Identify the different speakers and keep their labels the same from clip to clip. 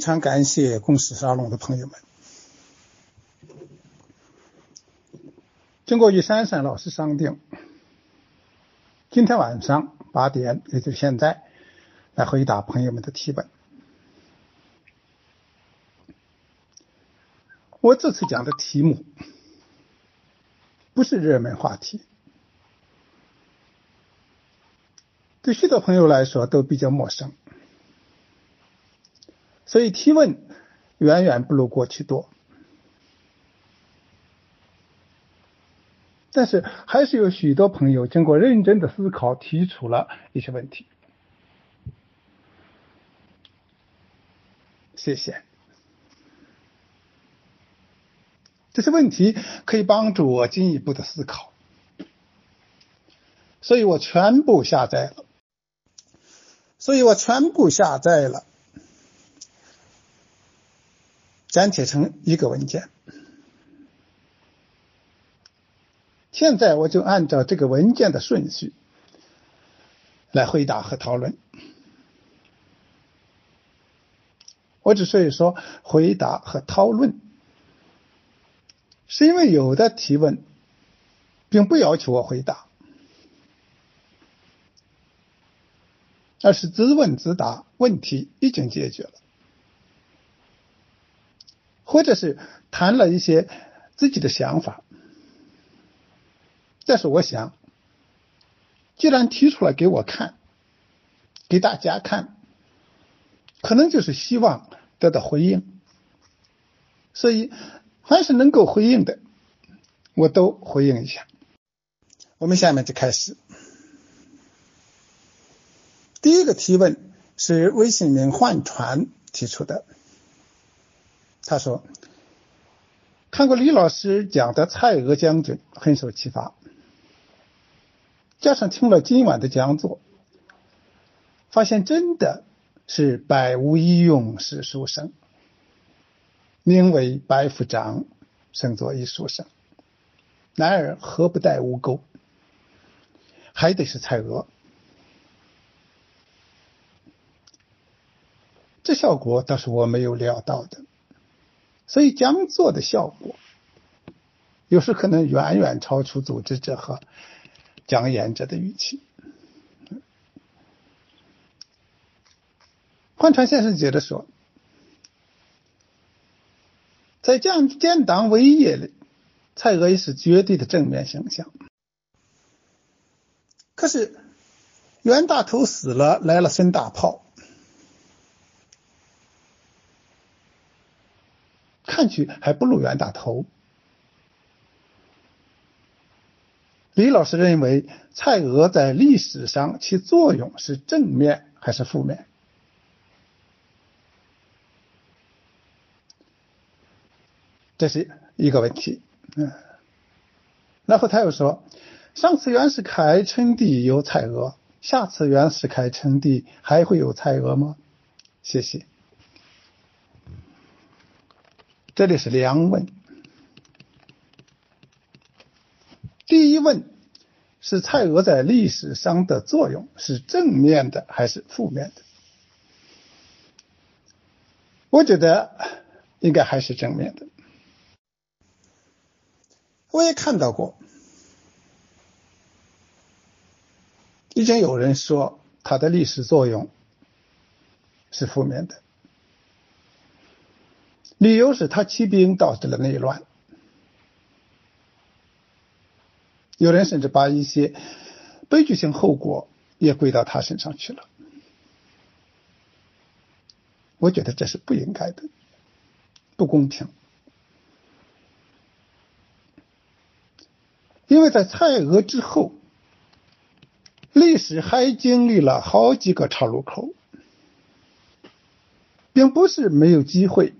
Speaker 1: 非常感谢公司沙龙的朋友们。经过与珊珊老师商定，今天晚上八点，也就是现在，来回答朋友们的提问。我这次讲的题目不是热门话题。对许多朋友来说都比较陌生，所以提问远远不如过去多。但是还是有许多朋友经过认真的思考，提出了一些问题。谢谢。这些问题可以帮助我进一步的思考，所以我全部下载了。所以我全部下载了，粘贴成一个文件。现在我就按照这个文件的顺序来回答和讨论。我之所以说回答和讨论，是因为有的提问并不要求我回答。而是自问自答，问题已经解决了，或者是谈了一些自己的想法。但是我想，既然提出来给我看，给大家看，可能就是希望得到回应。所以，凡是能够回应的，我都回应一下。我们下面就开始。第一个提问是微信名换传提出的。他说：“看过李老师讲的蔡锷将军，很受启发。加上听了今晚的讲座，发现真的是百无一用是书生，宁为百夫长，胜作一书生。男儿何不带吴钩？还得是蔡锷。”这效果倒是我没有料到的，所以讲座的效果有时可能远远超出组织者和讲演者的预期。换传先生接着说，在建建党伟业里，蔡锷是绝对的正面形象。可是袁大头死了，来了孙大炮。看去还不如袁大头。李老师认为蔡锷在历史上其作用是正面还是负面？这是一个问题。嗯，然后他又说，上次袁世凯称帝有蔡锷，下次袁世凯称帝还会有蔡锷吗？谢谢。这里是两问，第一问是蔡锷在历史上的作用是正面的还是负面的？我觉得应该还是正面的。我也看到过，已经有人说他的历史作用是负面的。理由是他起兵导致了内乱，有人甚至把一些悲剧性后果也归到他身上去了。我觉得这是不应该的，不公平。因为在蔡锷之后，历史还经历了好几个岔路口，并不是没有机会。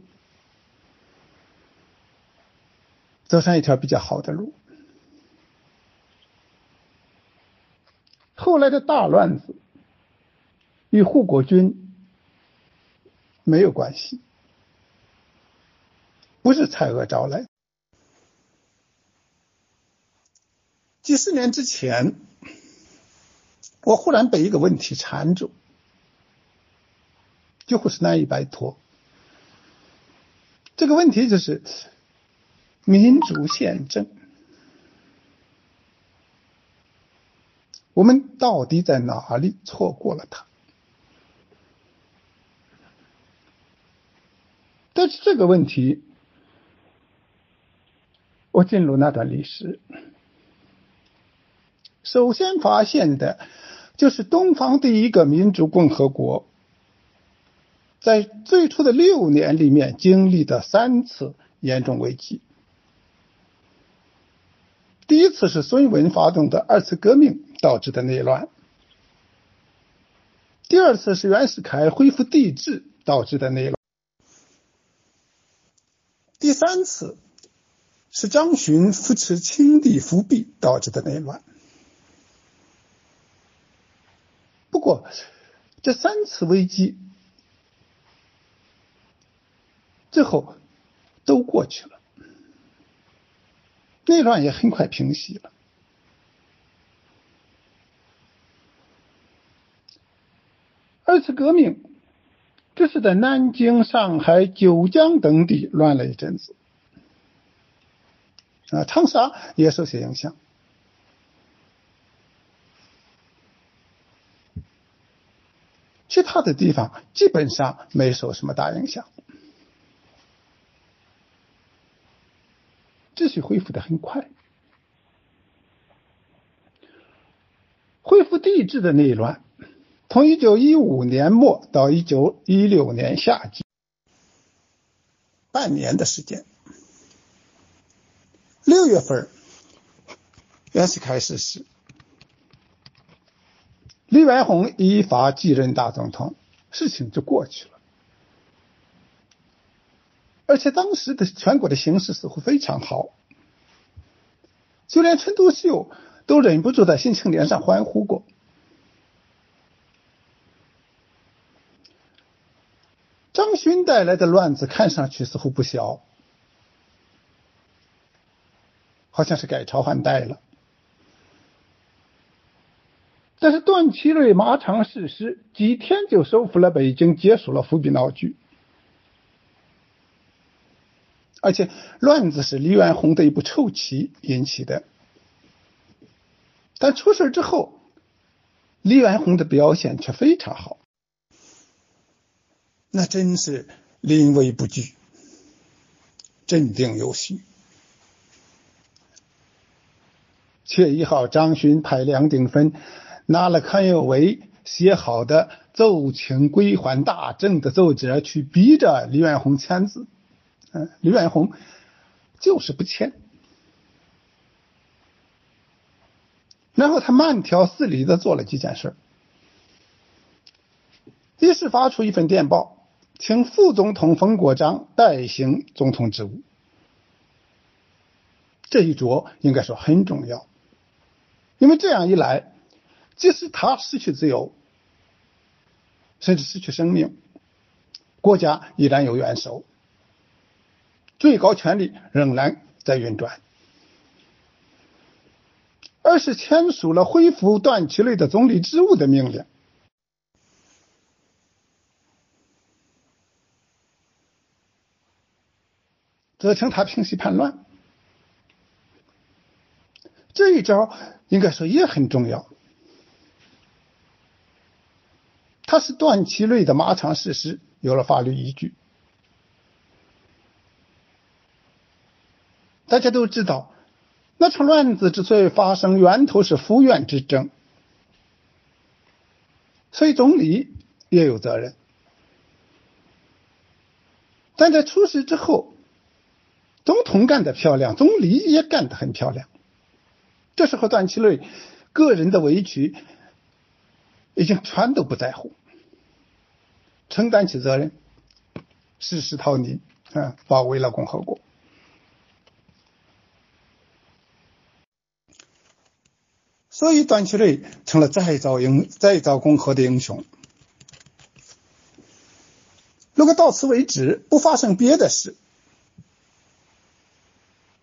Speaker 1: 走上一条比较好的路。后来的大乱子与护国军没有关系，不是蔡锷招来。几十年之前，我忽然被一个问题缠住，几乎是难以摆脱。这个问题就是民主宪政，我们到底在哪里错过了它？但是这个问题，我进入那段历史，首先发现的。就是东方第一个民主共和国，在最初的六年里面经历的三次严重危机。第一次是孙文发动的二次革命导致的内乱，第二次是袁世凯恢复帝制导致的内乱，第三次是张勋扶持清帝复辟导致的内乱。不过，这三次危机最后都过去了，内乱也很快平息了。二次革命这是在南京、上海、九江等地乱了一阵子，啊，长沙也受些影响。其他的地方基本上没受什么大影响，秩序恢复的很快。恢复帝制的内乱，从一九一五年末到一九一六年夏季，半年的时间。六月份，袁世凯逝世。李元洪依法继任大总统，事情就过去了。而且当时的全国的形势似乎非常好，就连陈独秀都忍不住在《新青年》上欢呼过。张勋带来的乱子看上去似乎不小，好像是改朝换代了。但是段祺瑞马场誓师，几天就收复了北京，结束了伏笔闹剧。而且乱子是李元洪的一部臭棋引起的。但出事之后，李元洪的表现却非常好，那真是临危不惧，镇定有序。七月一号，张勋派梁鼎芬。拿了康有为写好的奏请归还大政的奏折去逼着李元洪签字，嗯，李元洪就是不签。然后他慢条斯理的做了几件事，一是发出一份电报，请副总统冯国璋代行总统职务，这一着应该说很重要，因为这样一来。即使他失去自由，甚至失去生命，国家依然有元首，最高权力仍然在运转。而是签署了恢复段祺瑞的总理职务的命令，责成他平息叛乱。这一招应该说也很重要。他是段祺瑞的马场事实，有了法律依据。大家都知道，那场乱子之所以发生，源头是府院之争，所以总理也有责任。但在出事之后，总统干得漂亮，总理也干得很漂亮。这时候，段祺瑞个人的委屈已经全都不在乎。承担起责任，誓师逃离，啊，保卫了共和国。所以段祺瑞成了再造英、再造共和的英雄。如果到此为止，不发生别的事，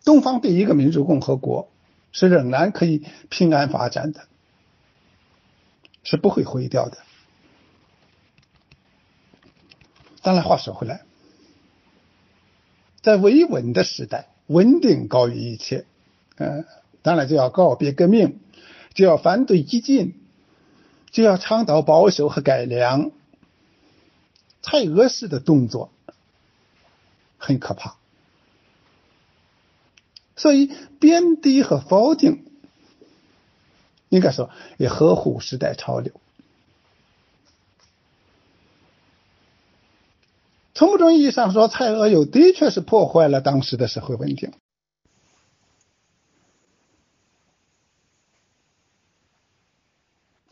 Speaker 1: 东方第一个民主共和国是仍然可以平安发展的，是不会毁掉的。当然，话说回来，在维稳的时代，稳定高于一切。嗯，当然就要告别革命，就要反对激进，就要倡导保守和改良。蔡锷式的动作很可怕，所以贬低和否定，应该说也合乎时代潮流。从某种意义上说，蔡锷又的确是破坏了当时的社会稳定。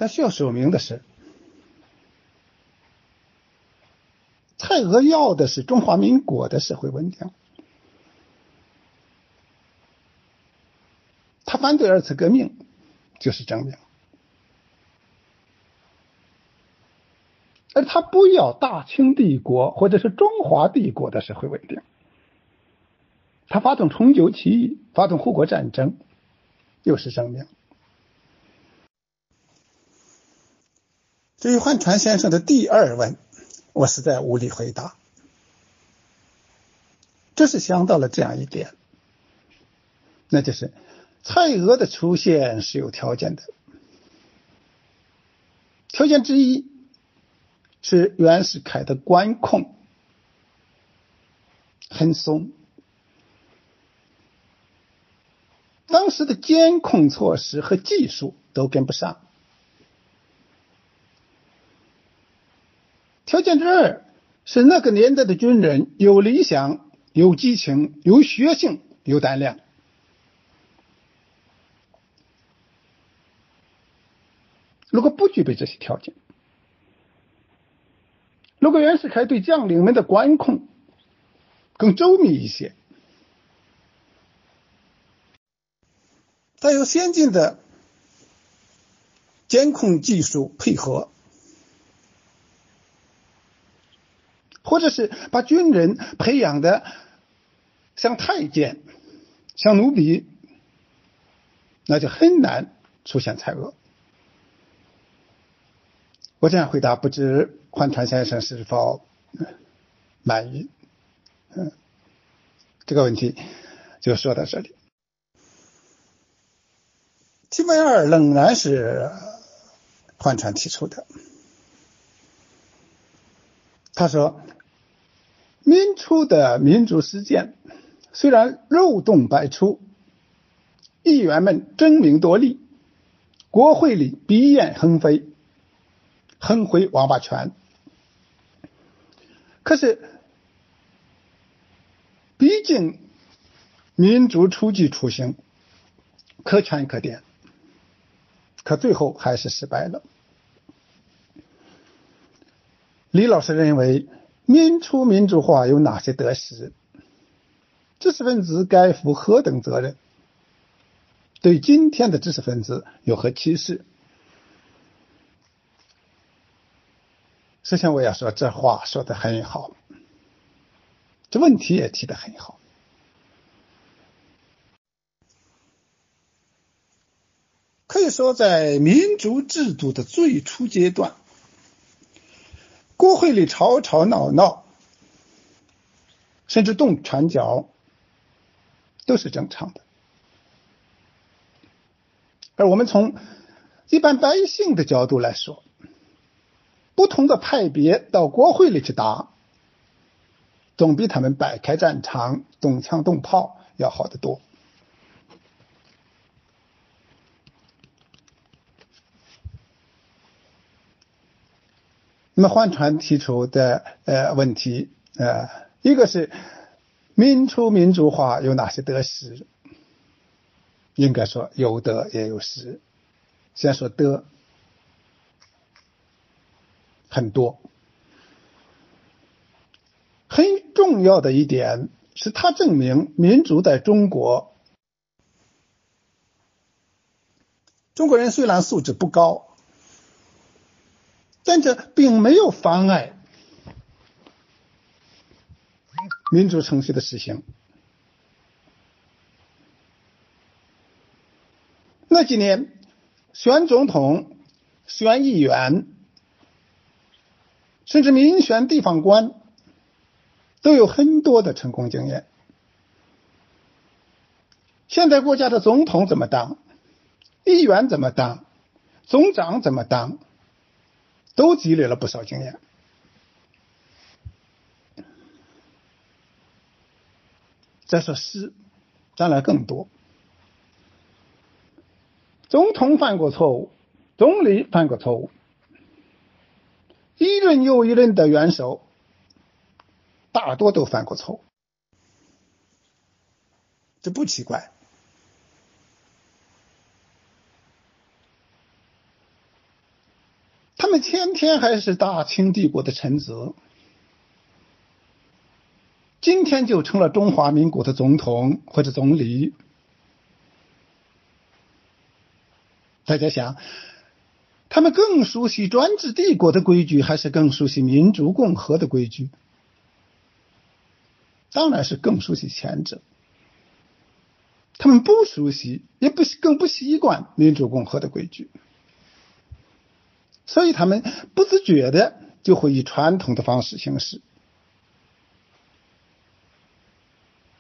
Speaker 1: 但需要说明的是，蔡锷要的是中华民国的社会稳定，他反对二次革命，就是证明。而他不要大清帝国或者是中华帝国的社会稳定，他发动重九起义，发动护国战争，又是证明。至于换传先生的第二问，我实在无力回答。这是想到了这样一点，那就是蔡锷的出现是有条件的，条件之一。是袁世凯的管控很松，当时的监控措施和技术都跟不上。条件之二是那个年代的军人有理想、有激情、有血性、有胆量。如果不具备这些条件，如果袁世凯对将领们的管控更周密一些，再有先进的监控技术配合，或者是把军人培养的像太监、像奴婢，那就很难出现蔡锷。我这样回答，不知换传先生是否满意？嗯，这个问题就说到这里。题目二仍然是换传提出的。他说，民初的民主实践虽然漏洞百出，议员们争名夺利，国会里鼻焰横飞。横挥王八拳，可是，毕竟民主初级雏形，可圈可点，可最后还是失败了。李老师认为，民初民主化有哪些得失？知识分子该负何等责任？对今天的知识分子有何启示？首先，我要说，这话说的很好，这问题也提的很好。可以说，在民主制度的最初阶段，国会里吵吵闹闹，甚至动拳脚，都是正常的。而我们从一般百姓的角度来说，不同的派别到国会里去打，总比他们摆开战场动枪动炮要好得多。那么换传提出的呃问题呃，一个是民初民主化有哪些得失？应该说有得也有失。先说得。很多，很重要的一点是，它证明民主在中国，中国人虽然素质不高，但这并没有妨碍民主程序的实行。那几年选总统、选议员。甚至民选地方官，都有很多的成功经验。现在国家的总统怎么当，议员怎么当，总长怎么当，都积累了不少经验。再说诗，当然更多。总统犯过错误，总理犯过错误，一任又一任的元首，大多都犯过错误，这不奇怪。他们天天还是大清帝国的臣子。今天就成了中华民国的总统或者总理，大家想，他们更熟悉专制帝国的规矩，还是更熟悉民主共和的规矩？当然是更熟悉前者。他们不熟悉，也不更不习惯民主共和的规矩，所以他们不自觉的就会以传统的方式行事。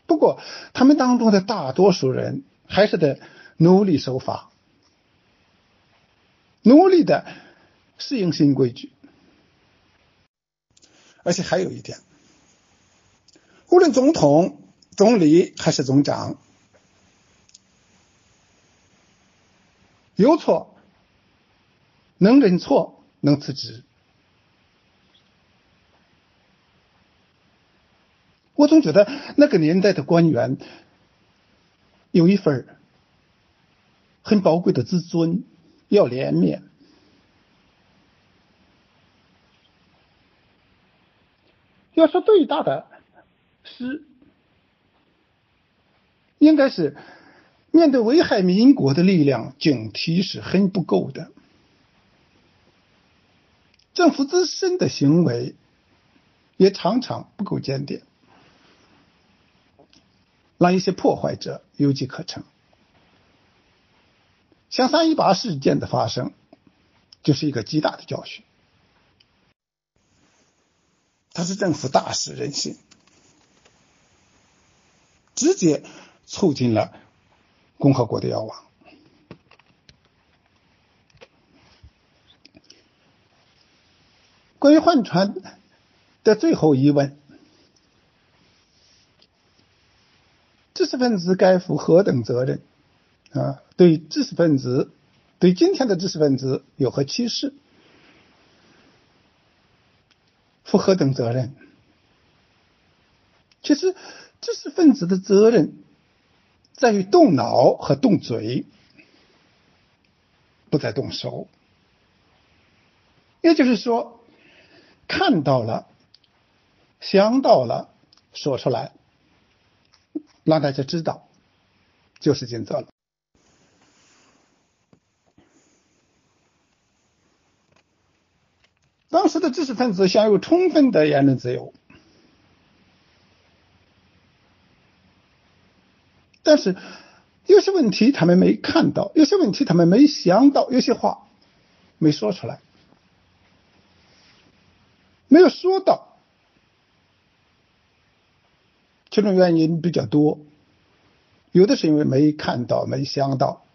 Speaker 1: 不过，他们当中的大多数人还是得努力守法，努力的适应新规矩。而且还有一点，无论总统、总理还是总长，有错能认错，能辞职。我总觉得那个年代的官员有一份很宝贵的自尊，要脸面。要说最大的失，应该是面对危害民国的力量，警惕是很不够的。政府自身的行为也常常不够检点。让一些破坏者有机可乘，像三一八事件的发生，就是一个极大的教训。它是政府大失人心，直接促进了共和国的消亡。关于换船的最后疑问。知识分子该负何等责任？啊，对知识分子，对今天的知识分子有何启示？负何等责任？其实，知识分子的责任在于动脑和动嘴，不再动手。也就是说，看到了，想到了，说出来。让大家知道，就是尽责了。当时的知识分子享有充分的言论自由，但是有些问题他们没看到，有些问题他们没想到，有些话没说出来，没有说到。其中原因比较多，有的是因为没看到、没想到，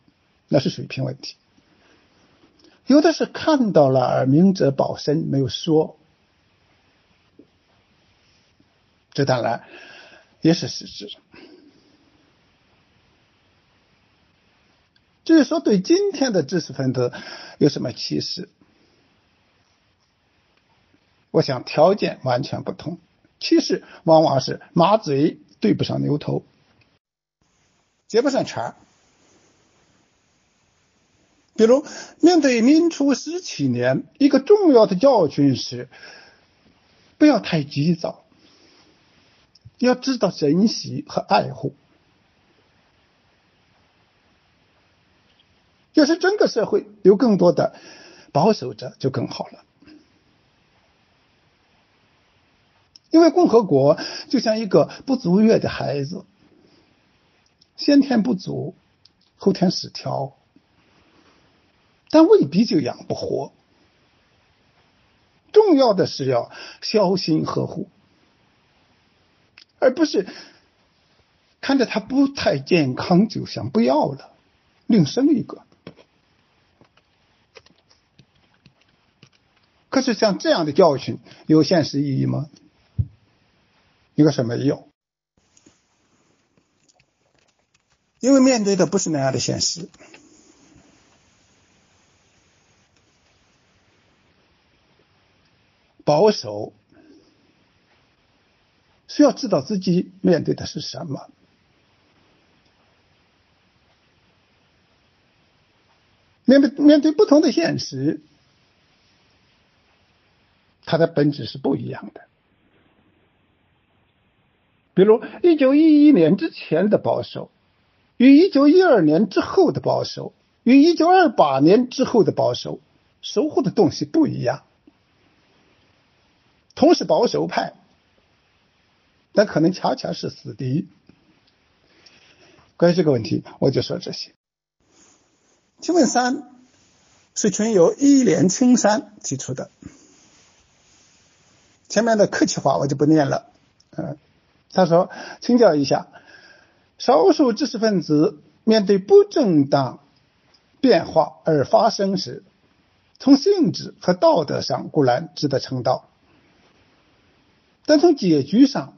Speaker 1: 那是水平问题；有的是看到了而明哲保身，没有说，这当然也是事实。至于说对今天的知识分子有什么启示，我想条件完全不同。其实往往是马嘴对不上牛头，接不上茬。比如，面对民初十七年，一个重要的教训是：不要太急躁，要知道珍惜和爱护。要是整个社会有更多的保守者，就更好了。因为共和国就像一个不足月的孩子，先天不足，后天失调，但未必就养不活。重要的是要小心呵护，而不是看着他不太健康就想不要了，另生一个。可是像这样的教训有现实意义吗？一个是没有，因为面对的不是那样的现实。保守需要知道自己面对的是什么，面对面对不同的现实。它的本质是不一样的。比如，一九一一年之前的保守，与一九一二年之后的保守，与一九二八年之后的保守，收获的东西不一样。同是保守派，但可能恰恰是死敌。关于这个问题，我就说这些。请问三是群友一连青山提出的。前面的客气话我就不念了，嗯，他说，请教一下，少数知识分子面对不正当变化而发生时，从性质和道德上固然值得称道，但从结局上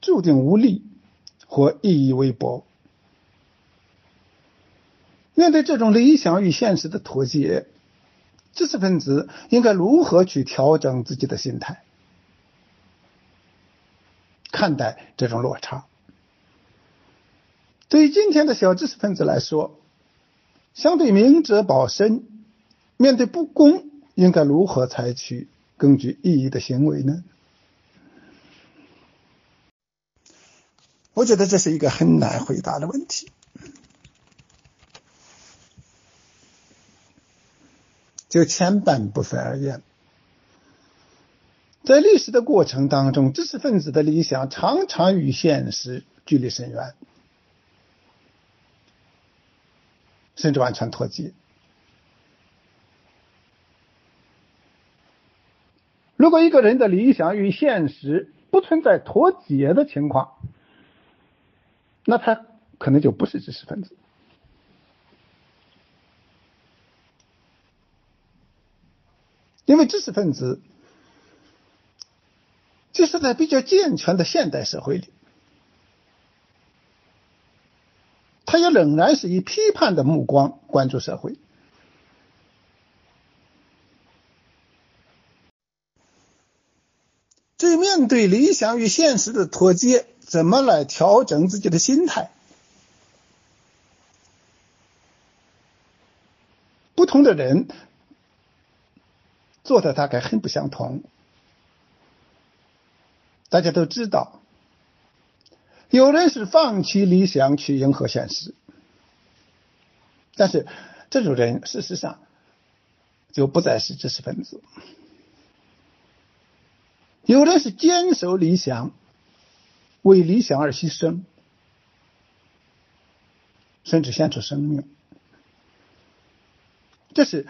Speaker 1: 注定无力或意义微薄。面对这种理想与现实的脱节。知识分子应该如何去调整自己的心态，看待这种落差？对于今天的小知识分子来说，相对明哲保身，面对不公，应该如何采取更具意义的行为呢？我觉得这是一个很难回答的问题。就前半部分而言，在历史的过程当中，知识分子的理想常常与现实距离甚远，甚至完全脱节。如果一个人的理想与现实不存在脱节的情况，那他可能就不是知识分子。因为知识分子，就是在比较健全的现代社会里，他也仍然是以批判的目光关注社会。至于面对理想与现实的脱节，怎么来调整自己的心态？不同的人。做的大概很不相同。大家都知道，有人是放弃理想去迎合现实，但是这种人事实上就不再是知识分子。有人是坚守理想，为理想而牺牲，甚至献出生命。这是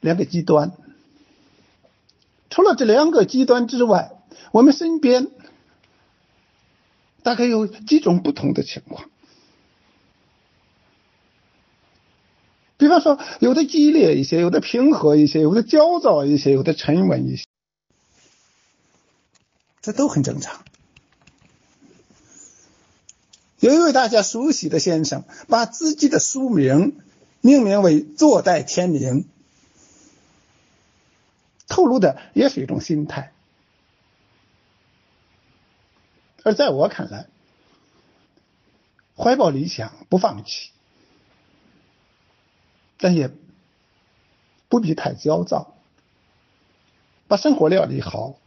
Speaker 1: 两个极端。除了这两个极端之外，我们身边大概有几种不同的情况。比方说，有的激烈一些，有的平和一些，有的焦躁一些，有的沉稳一些，这都很正常。有一位大家熟悉的先生，把自己的书名命名为“坐待天明”。透露的也是一种心态，而在我看来，怀抱理想不放弃，但也不必太焦躁，把生活料理好，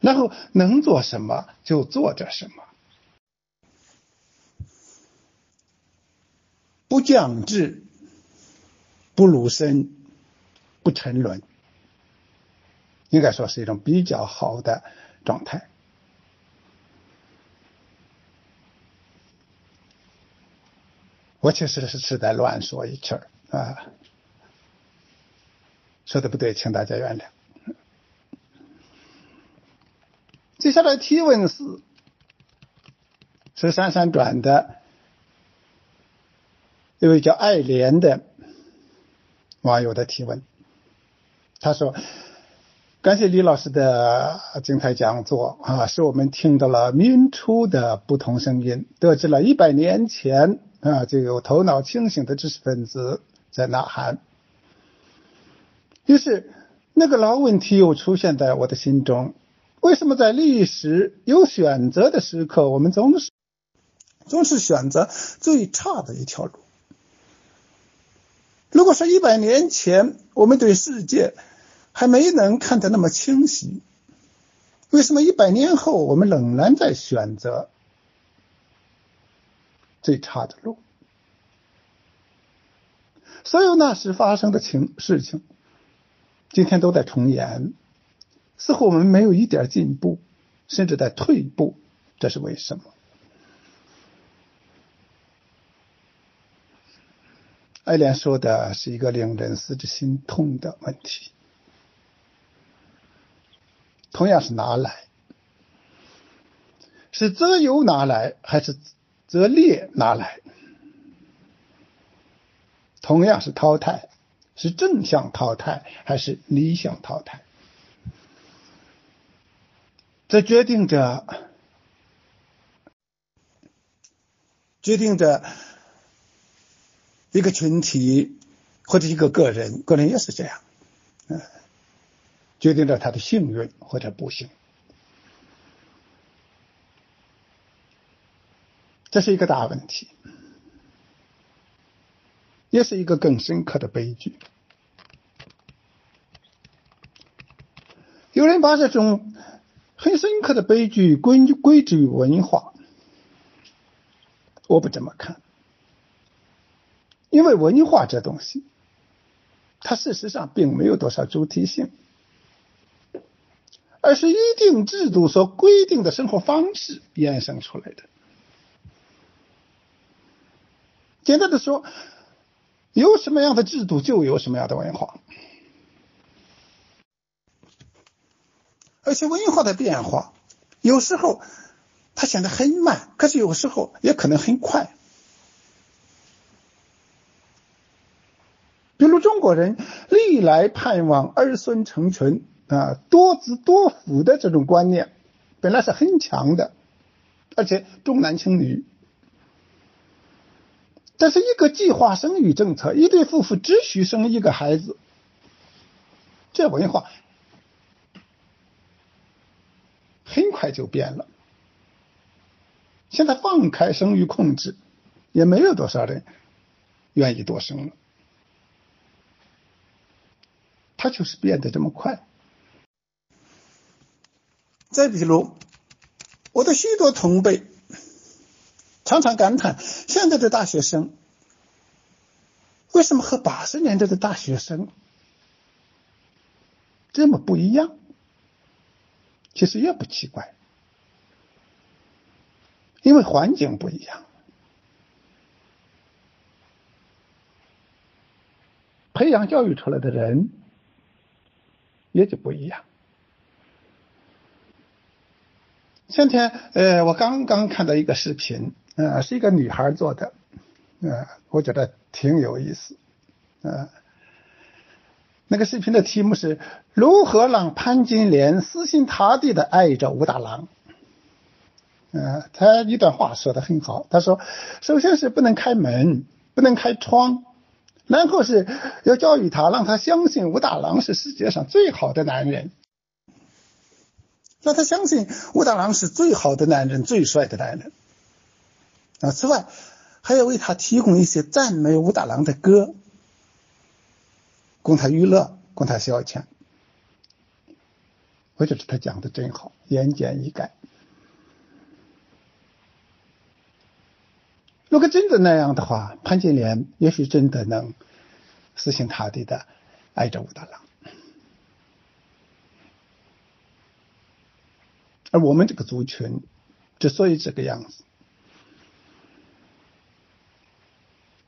Speaker 1: 然后能做什么就做点什么，不降智，不鲁身，不沉沦。应该说是一种比较好的状态。我其实是是在乱说一气儿啊，说的不对，请大家原谅。接下来提问是是闪闪转的一位叫爱莲的网友的提问，他说。感谢李老师的精彩讲座啊，使我们听到了民初的不同声音，得知了一百年前啊，就有头脑清醒的知识分子在呐喊。于是，那个老问题又出现在我的心中：为什么在历史有选择的时刻，我们总是总是选择最差的一条路？如果说一百年前我们对世界，还没能看得那么清晰，为什么一百年后我们仍然在选择最差的路？所有那时发生的情事情，今天都在重演，似乎我们没有一点进步，甚至在退步，这是为什么？爱莲说的是一个令人思之心痛的问题。同样是拿来，是择优拿来还是则劣拿来？同样是淘汰，是正向淘汰还是逆向淘汰？这决定着，决定着一个群体或者一个个人，个人也是这样，嗯。决定着他的幸运或者不幸，这是一个大问题，也是一个更深刻的悲剧。有人把这种很深刻的悲剧归归之于文化，我不这么看，因为文化这东西，它事实上并没有多少主体性。而是一定制度所规定的生活方式衍生出来的。简单的说，有什么样的制度，就有什么样的文化。而且文化的变化，有时候它显得很慢，可是有时候也可能很快。比如中国人历来盼望儿孙成群。啊，多子多福的这种观念本来是很强的，而且重男轻女。这是一个计划生育政策，一对夫妇只许生一个孩子，这文化很快就变了。现在放开生育控制，也没有多少人愿意多生了，它就是变得这么快。再比如，我的许多同辈常常感叹，现在的大学生为什么和八十年代的大学生这么不一样？其实也不奇怪，因为环境不一样，培养教育出来的人也就不一样。前天，呃，我刚刚看到一个视频，呃，是一个女孩做的，呃，我觉得挺有意思，呃，那个视频的题目是如何让潘金莲死心塌地的爱着武大郎。呃，他一段话说的很好，他说，首先是不能开门，不能开窗，然后是要教育他，让他相信武大郎是世界上最好的男人。让他相信武大郎是最好的男人，最帅的男人。啊，此外还要为他提供一些赞美武大郎的歌，供他娱乐，供他消遣。我觉得他讲的真好，言简意赅。如果真的那样的话，潘金莲也许真的能死心塌地的爱着武大郎。而我们这个族群之所以这个样子，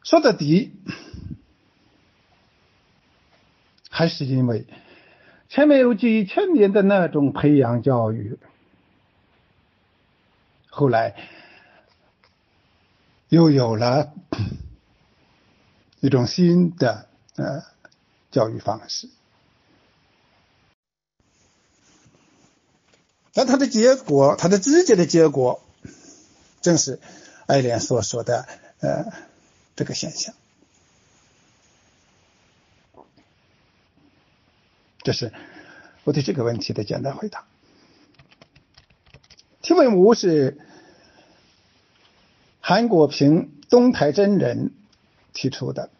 Speaker 1: 说到底，还是因为前面有几千年的那种培养教育，后来又有了一种新的呃教育方式。那它的结果，它的直接的结果，正是爱莲所说的呃这个现象。这是我对这个问题的简单回答。提问五是韩国平、东台真人提出的。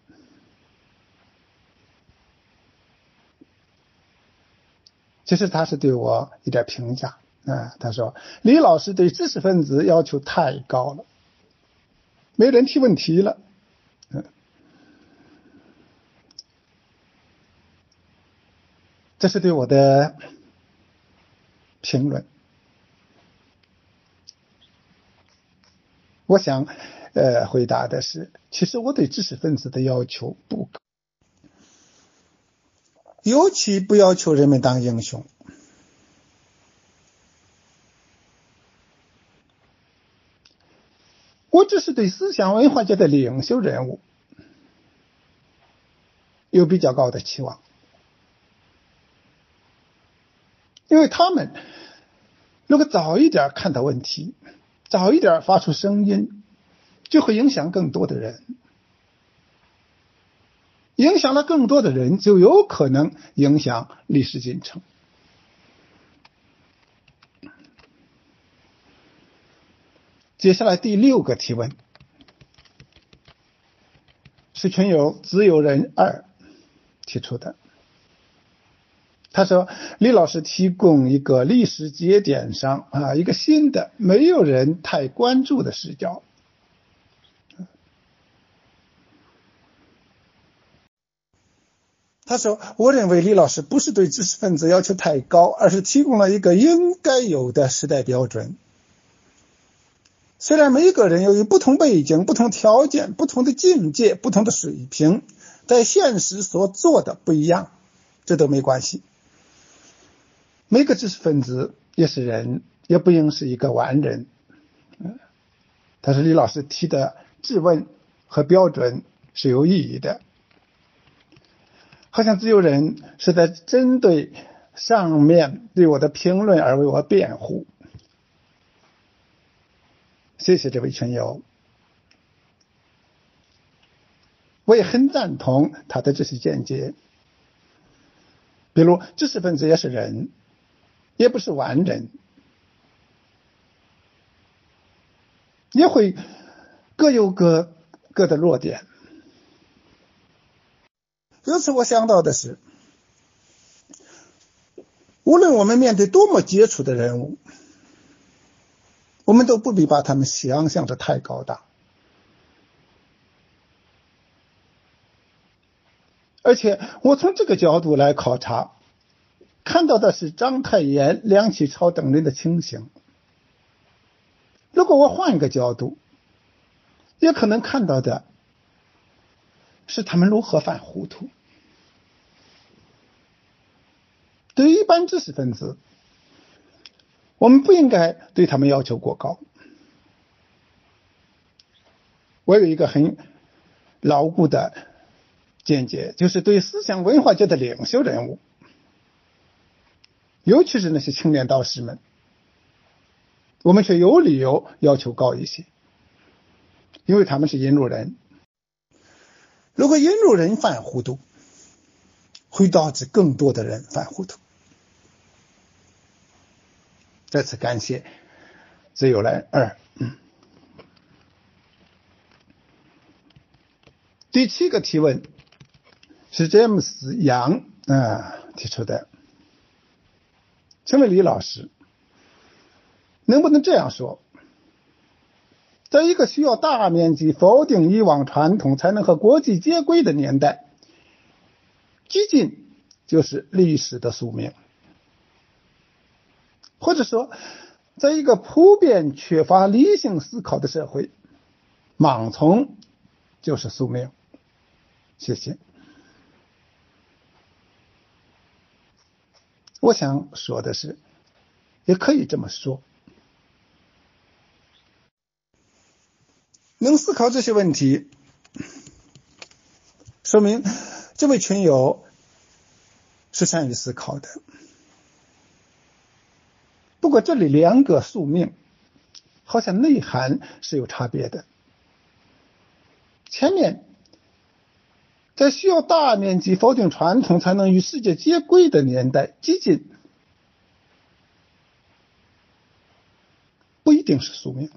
Speaker 1: 其实他是对我一点评价。啊，他说李老师对知识分子要求太高了，没人提问题了。这是对我的评论。我想，呃，回答的是，其实我对知识分子的要求不高，尤其不要求人们当英雄。我只是对思想文化界的领袖人物有比较高的期望，因为他们如果早一点看到问题，早一点发出声音，就会影响更多的人，影响了更多的人，就有可能影响历史进程。接下来第六个提问是群友自由人二提出的。他说：“李老师提供一个历史节点上啊一个新的没有人太关注的视角。”他说：“我认为李老师不是对知识分子要求太高，而是提供了一个应该有的时代标准。”虽然每一个人由于不同背景、不同条件、不同的境界、不同的水平，在现实所做的不一样，这都没关系。每个知识分子也是人，也不应是一个完人。嗯，但是李老师提的质问和标准是有意义的，好像自由人是在针对上面对我的评论而为我辩护。谢谢这位群友，我也很赞同他的这些见解。比如，知识分子也是人，也不是完人，也会各有各各的弱点。由此，我想到的是，无论我们面对多么杰出的人物。我们都不必把他们想象的太高大，而且我从这个角度来考察，看到的是章太炎、梁启超等人的情形。如果我换一个角度，也可能看到的是他们如何犯糊涂。对于一般知识分子。我们不应该对他们要求过高。我有一个很牢固的见解，就是对思想文化界的领袖人物，尤其是那些青年导师们，我们却有理由要求高一些，因为他们是引路人。如果引路人犯糊涂，会导致更多的人犯糊涂。再次感谢自由人二。嗯，第七个提问是詹姆斯杨啊提出的，请问李老师，能不能这样说，在一个需要大面积否定以往传统才能和国际接轨的年代，激进就是历史的宿命？或者说，在一个普遍缺乏理性思考的社会，盲从就是宿命。谢谢。我想说的是，也可以这么说，能思考这些问题，说明这位群友是善于思考的。不过，这里两个宿命好像内涵是有差别的。前面在需要大面积否定传统才能与世界接轨的年代，激进不一定是宿命。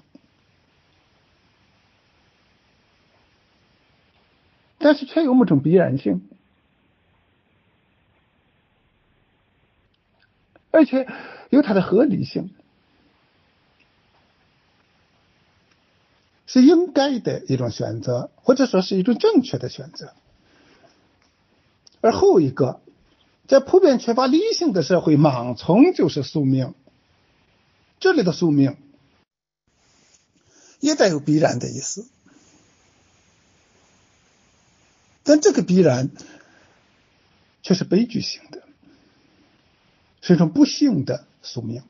Speaker 1: 但是却有某种必然性，而且有它的合理性，是应该的一种选择，或者说是一种正确的选择。而后一个，在普遍缺乏理性的社会，盲从就是宿命。这里的宿命也带有必然的意思。但这个必然却是悲剧性的，是一种不幸的宿命。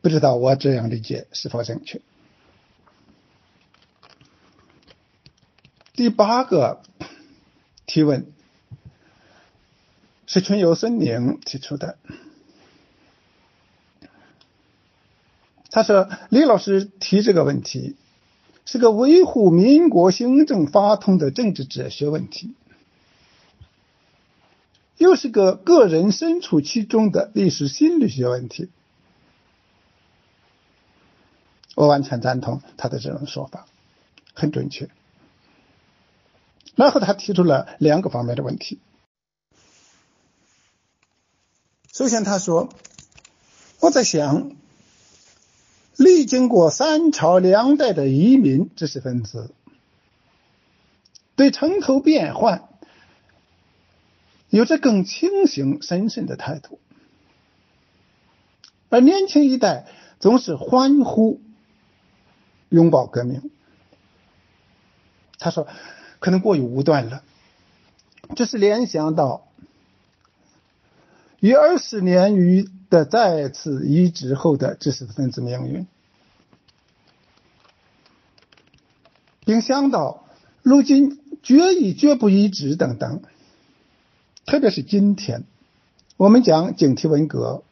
Speaker 1: 不知道我这样理解是否正确？第八个提问是春游森林提出的。他说：“李老师提这个问题，是个维护民国行政法统的政治哲学问题，又是个个人身处其中的历史心理学问题。我完全赞同他的这种说法，很准确。然后他提出了两个方面的问题。首先，他说：我在想。”历经过三朝两代的移民知识分子，对城头变换有着更清醒、审慎的态度，而年轻一代总是欢呼、拥抱革命。他说：“可能过于武断了，这是联想到与二十年余。”的再次移植后的知识分子命运，并想到如今决议绝不移植等等，特别是今天，我们讲警惕文革，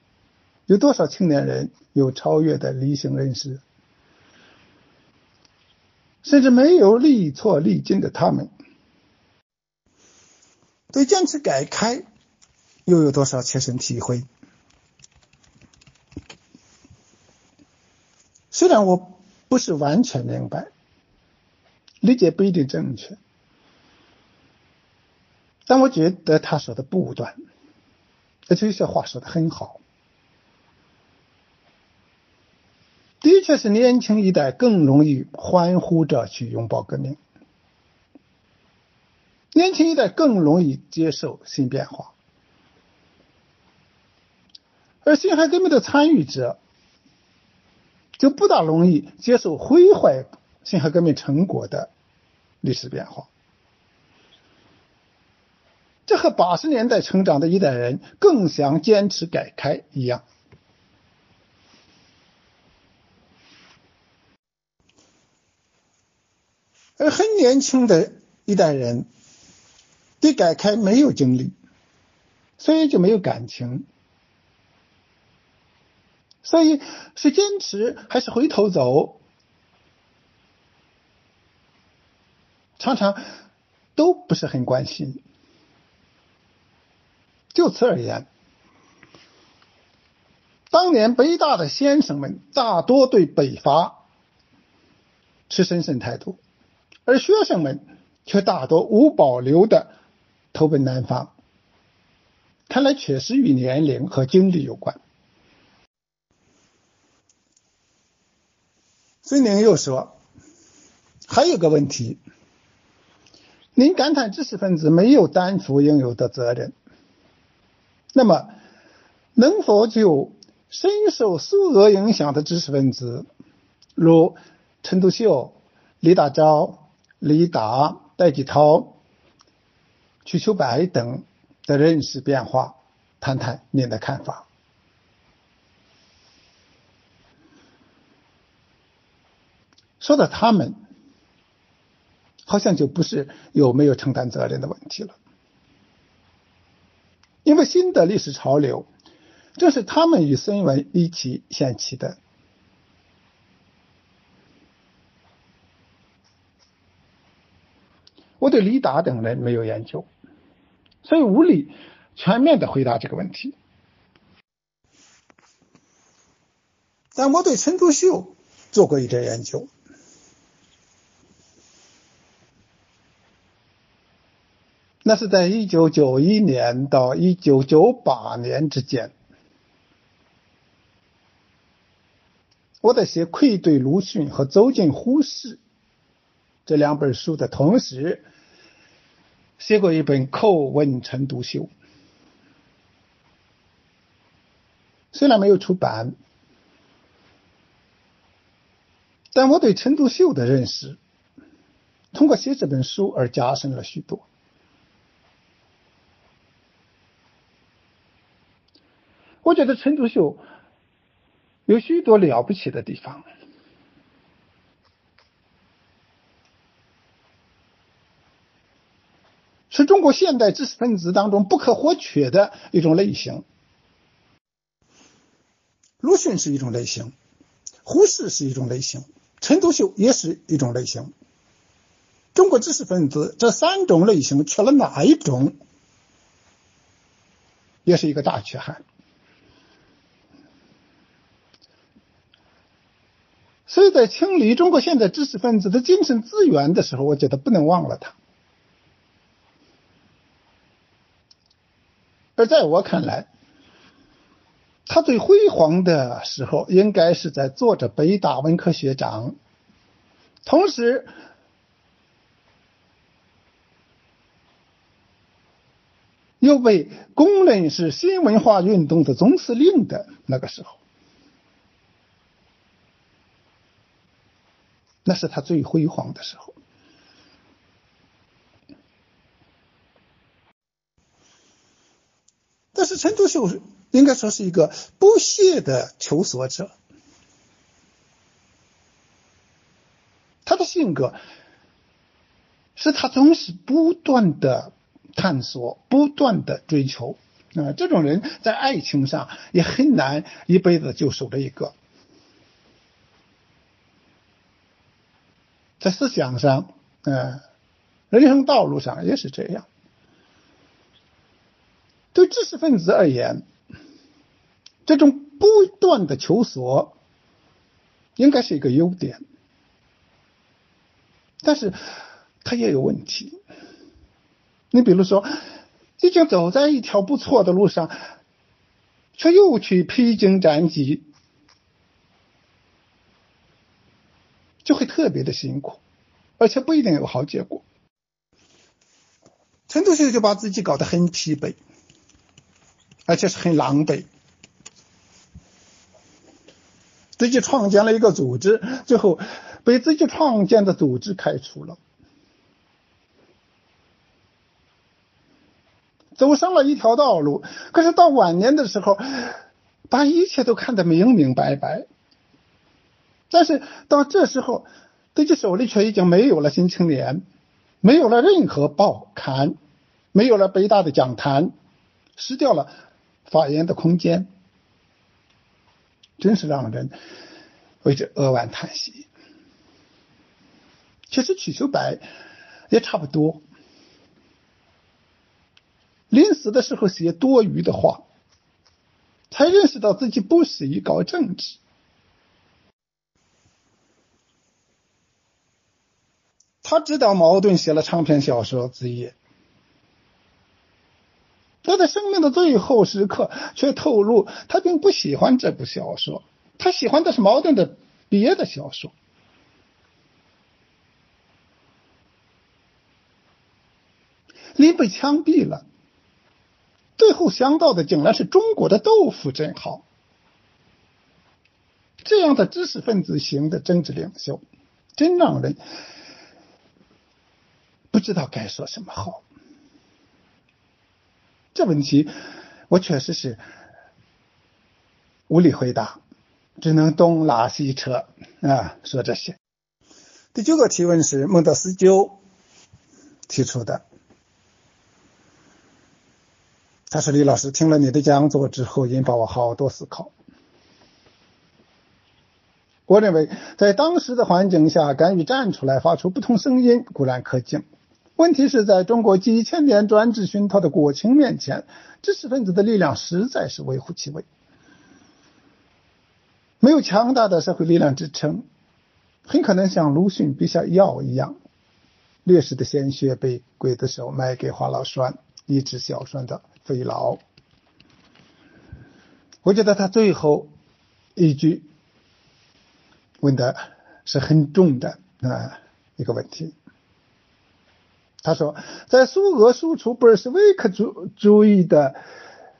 Speaker 1: 有多少青年人有超越的理性认识，甚至没有历错历经的他们，对坚持改开又有多少切身体会？虽然我不是完全明白，理解不一定正确，但我觉得他说的不武断，而且有些话说的很好。的确是年轻一代更容易欢呼着去拥抱革命，年轻一代更容易接受新变化，而辛亥革命的参与者。就不大容易接受毁坏辛亥革命成果的历史变化，这和八十年代成长的一代人更想坚持改开一样，而很年轻的一代人对改开没有经历，所以就没有感情。所以是坚持还是回头走，常常都不是很关心。就此而言，当年北大的先生们大多对北伐持审慎态度，而学生们却大多无保留的投奔南方。看来确实与年龄和经历有关。孙宁又说：“还有个问题，您感叹知识分子没有担负应有的责任，那么能否就深受苏俄影响的知识分子，如陈独秀、李大钊、李达戴季陶瞿秋白等的认识变化谈谈您的看法。说到他们好像就不是有没有承担责任的问题了。因为新的历史潮流正是他们与孙文一起掀起的我对李达等人没有研究，所以无力全面的回答这个问题。但我对陈独秀做过一点研究，那是在一九九一年到一九九八年之间，我在写《愧对鲁迅》和《走进胡适》这两本书的同时，写过一本叩问陈独秀，虽然没有出版。但我对陈独秀的认识，通过写这本书而加深了许多。我觉得陈独秀有许多了不起的地方，是中国现代知识分子当中不可或缺的一种类型。鲁迅是一种类型，胡适是一种类型。陈独秀也是一种类型。中国知识分子这三种类型缺了哪一种，也是一个大缺憾。所以在清理中国现代知识分子的精神资源的时候，我觉得不能忘了他。而在我看来，他最辉煌的时候，应该是在做着北大文科学长，同时又被公认是新文化运动的总司令的那个时候，那是他最辉煌的时候。但是陈独秀。应该说是一个不懈的求索者，他的性格是他总是不断的探索、不断的追求啊。这种人在爱情上也很难一辈子就守着一个，在思想上，嗯，人生道路上也是这样。对知识分子而言。这种不断的求索，应该是一个优点，但是它也有问题。你比如说，已经走在一条不错的路上，却又去披荆斩棘，就会特别的辛苦，而且不一定有好结果。陈独秀就把自己搞得很疲惫，而且是很狼狈。自己创建了一个组织，最后被自己创建的组织开除了，走上了一条道路。可是到晚年的时候，把一切都看得明明白白。但是到这时候，自己手里却已经没有了《新青年》，没有了任何报刊，没有了北大的讲坛，失掉了发言的空间。真是让人为之扼腕叹息。其实瞿秋白也差不多，临死的时候写多余的话，才认识到自己不适宜搞政治。他知道茅盾写了长篇小说《子夜》。他在生命的最后时刻，却透露他并不喜欢这部小说，他喜欢的是矛盾的别的小说。林被枪毙了，最后想到的竟然是中国的豆腐，真好。这样的知识分子型的政治领袖，真让人不知道该说什么好。这问题，我确实是无力回答，只能东拉西扯啊，说这些。第九个提问是孟德斯鸠提出的。他说：“李老师，听了你的讲座之后，引发我好多思考。我认为，在当时的环境下，敢于站出来发出不同声音固然可敬。问题是在中国几千年专制熏陶的国情面前，知识分子的力量实在是微乎其微。没有强大的社会力量支撑，很可能像鲁迅笔下药一样，烈士的鲜血被刽子手卖给华老栓，一直硝酸的。”肥痨，我觉得他最后一句问的是很重的啊一个问题。他说，在苏俄输出布尔什维克主主义的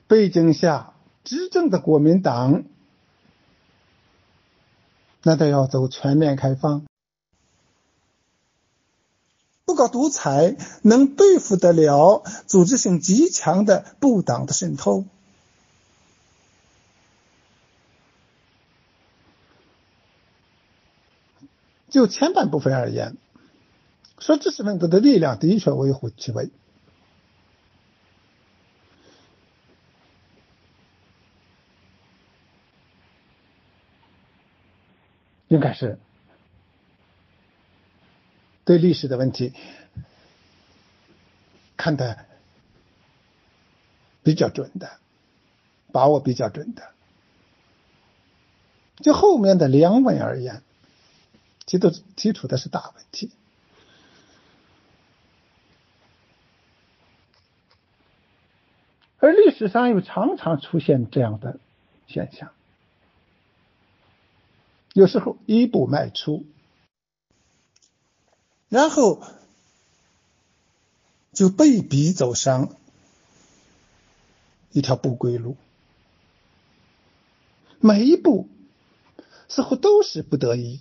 Speaker 1: 背景下，执政的国民党那都要走全面开放？不搞独裁，能对付得了组织性极强的不党的渗透？就前半部分而言，说知识分子的力量的确微乎其微，应该是。对历史的问题看的比较准的，把握比较准的。就后面的两问而言，其实提出的是大问题，而历史上又常常出现这样的现象，有时候一步迈出。然后就被逼走上一条不归路，每一步似乎都是不得已，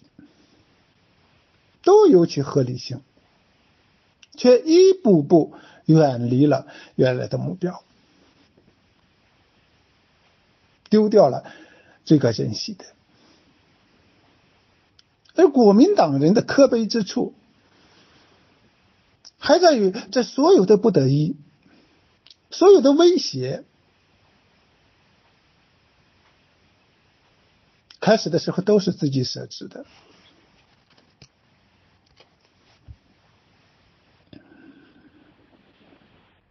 Speaker 1: 都有其合理性，却一步步远离了原来的目标，丢掉了最该珍惜的。而国民党人的可悲之处。还在于这所有的不得已，所有的威胁，开始的时候都是自己设置的。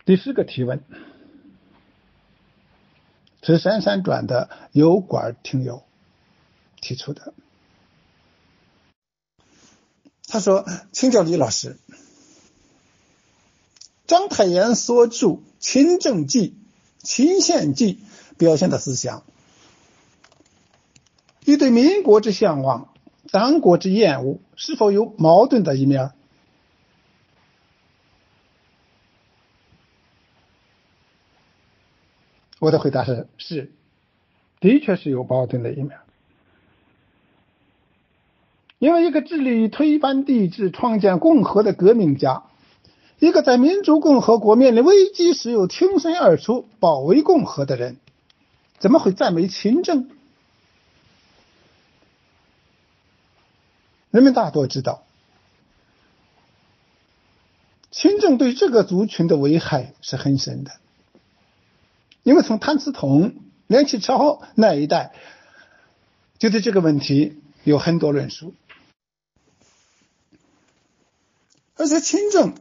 Speaker 1: 第四个提问是闪闪转的油管听友提出的，他说：“请教李老师。”章太炎所著《勤政记》《勤献记》表现的思想，与对民国之向往、党国之厌恶，是否有矛盾的一面？我的回答是：是，的确是有矛盾的一面。因为一个致力于推翻帝制、创建共和的革命家。一个在民主共和国面临危机时又挺身而出保卫共和的人，怎么会赞美勤政？人们大多知道，勤政对这个族群的危害是很深的，因为从谭嗣同、梁启超那一代，就对这个问题有很多论述，而且清政。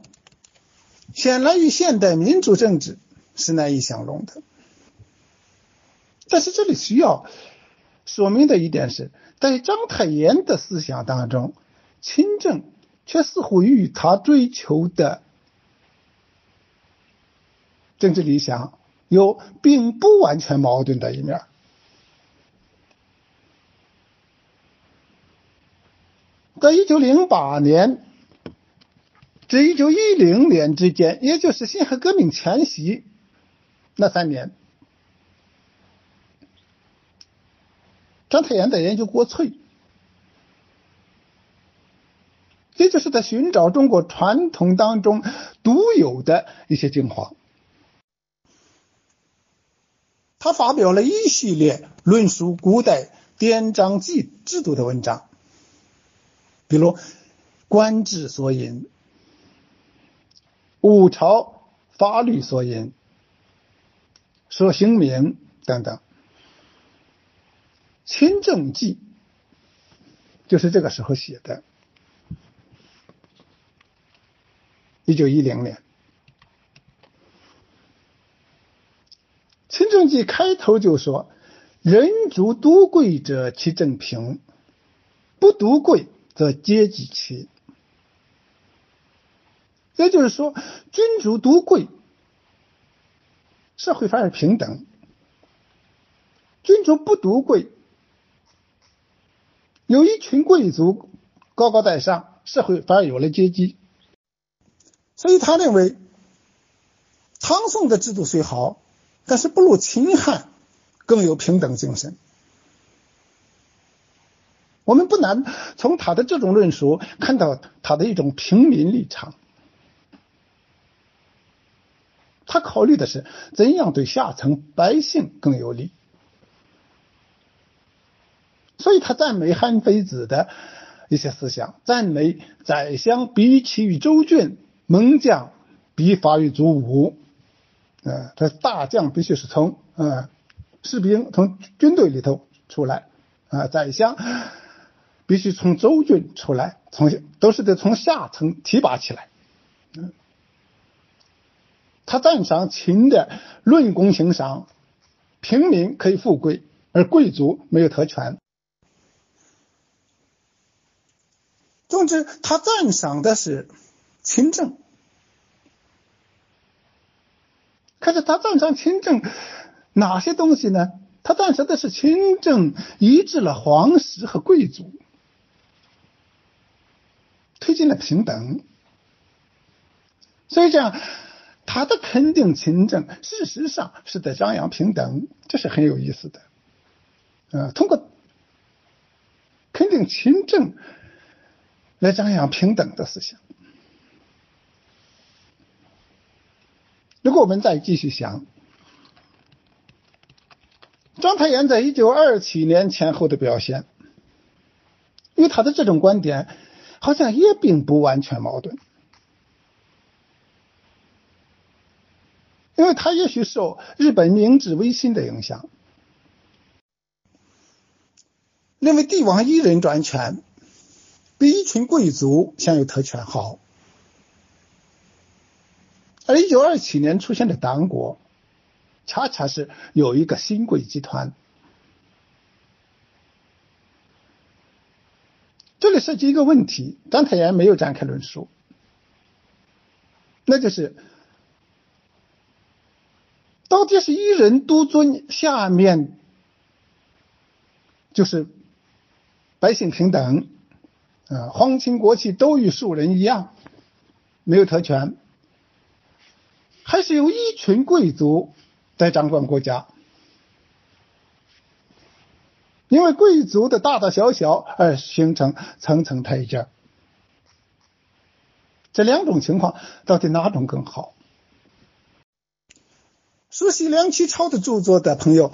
Speaker 1: 显然与现代民主政治是难以相容的，但是这里需要说明的一点是，在章太炎的思想当中，亲政却似乎与他追求的政治理想有并不完全矛盾的一面。在一九零八年。至一九一零年之间，也就是辛亥革命前夕那三年，章太炎在研究国粹，也就是在寻找中国传统当中独有的一些精华。他发表了一系列论述古代典章记制度的文章，比如。官制所引、五朝法律所引、说刑名等等。《清正记》就是这个时候写的，一九一零年。《清正记》开头就说：“人主独贵者，其正平；不独贵，则阶级齐。”也就是说，君主独贵，社会反而平等；君主不独贵。有一群贵族高高在上，社会反而有了阶级。所以他认为，唐宋的制度虽好，但是不如秦汉更有平等精神。我们不难从他的这种论述看到他的一种平民立场。他考虑的是怎样对下层百姓更有利。所以他赞美韩非子的一些思想，赞美宰相比起于周郡，猛将比发于祖武。呃，这大将必须是从呃士兵从军队里头出来，啊，宰相必须从州郡出来，从都是得从下层提拔起来。他赞赏秦的论功行赏，平民可以富贵，而贵族没有特权。总之，他赞赏的是勤政。可是他赞赏亲政哪些东西呢？他赞赏的是亲政抑制了皇室和贵族，推进了平等。所以这样，他的肯定勤政，事实上是在张扬平等，这是很有意思的。呃，通过肯定勤政。来张扬平等的思想。如果我们再继续想，章太炎在一九二七年前后的表现，与他的这种观点好像也并不完全矛盾，因为他也许受日本明治维新的影响，认为帝王一人专权。比一群贵族享有特权好，而一九二七年出现的党国，恰恰是有一个新贵集团。这里涉及一个问题，章太炎没有展开论述，那就是到底是一人独尊，下面就是百姓平等。啊，皇亲国戚都与庶人一样，没有特权，还是由一群贵族在掌管国家，因为贵族的大大小小而形成层层台阶。这两种情况到底哪种更好？熟悉梁启超的著作的朋友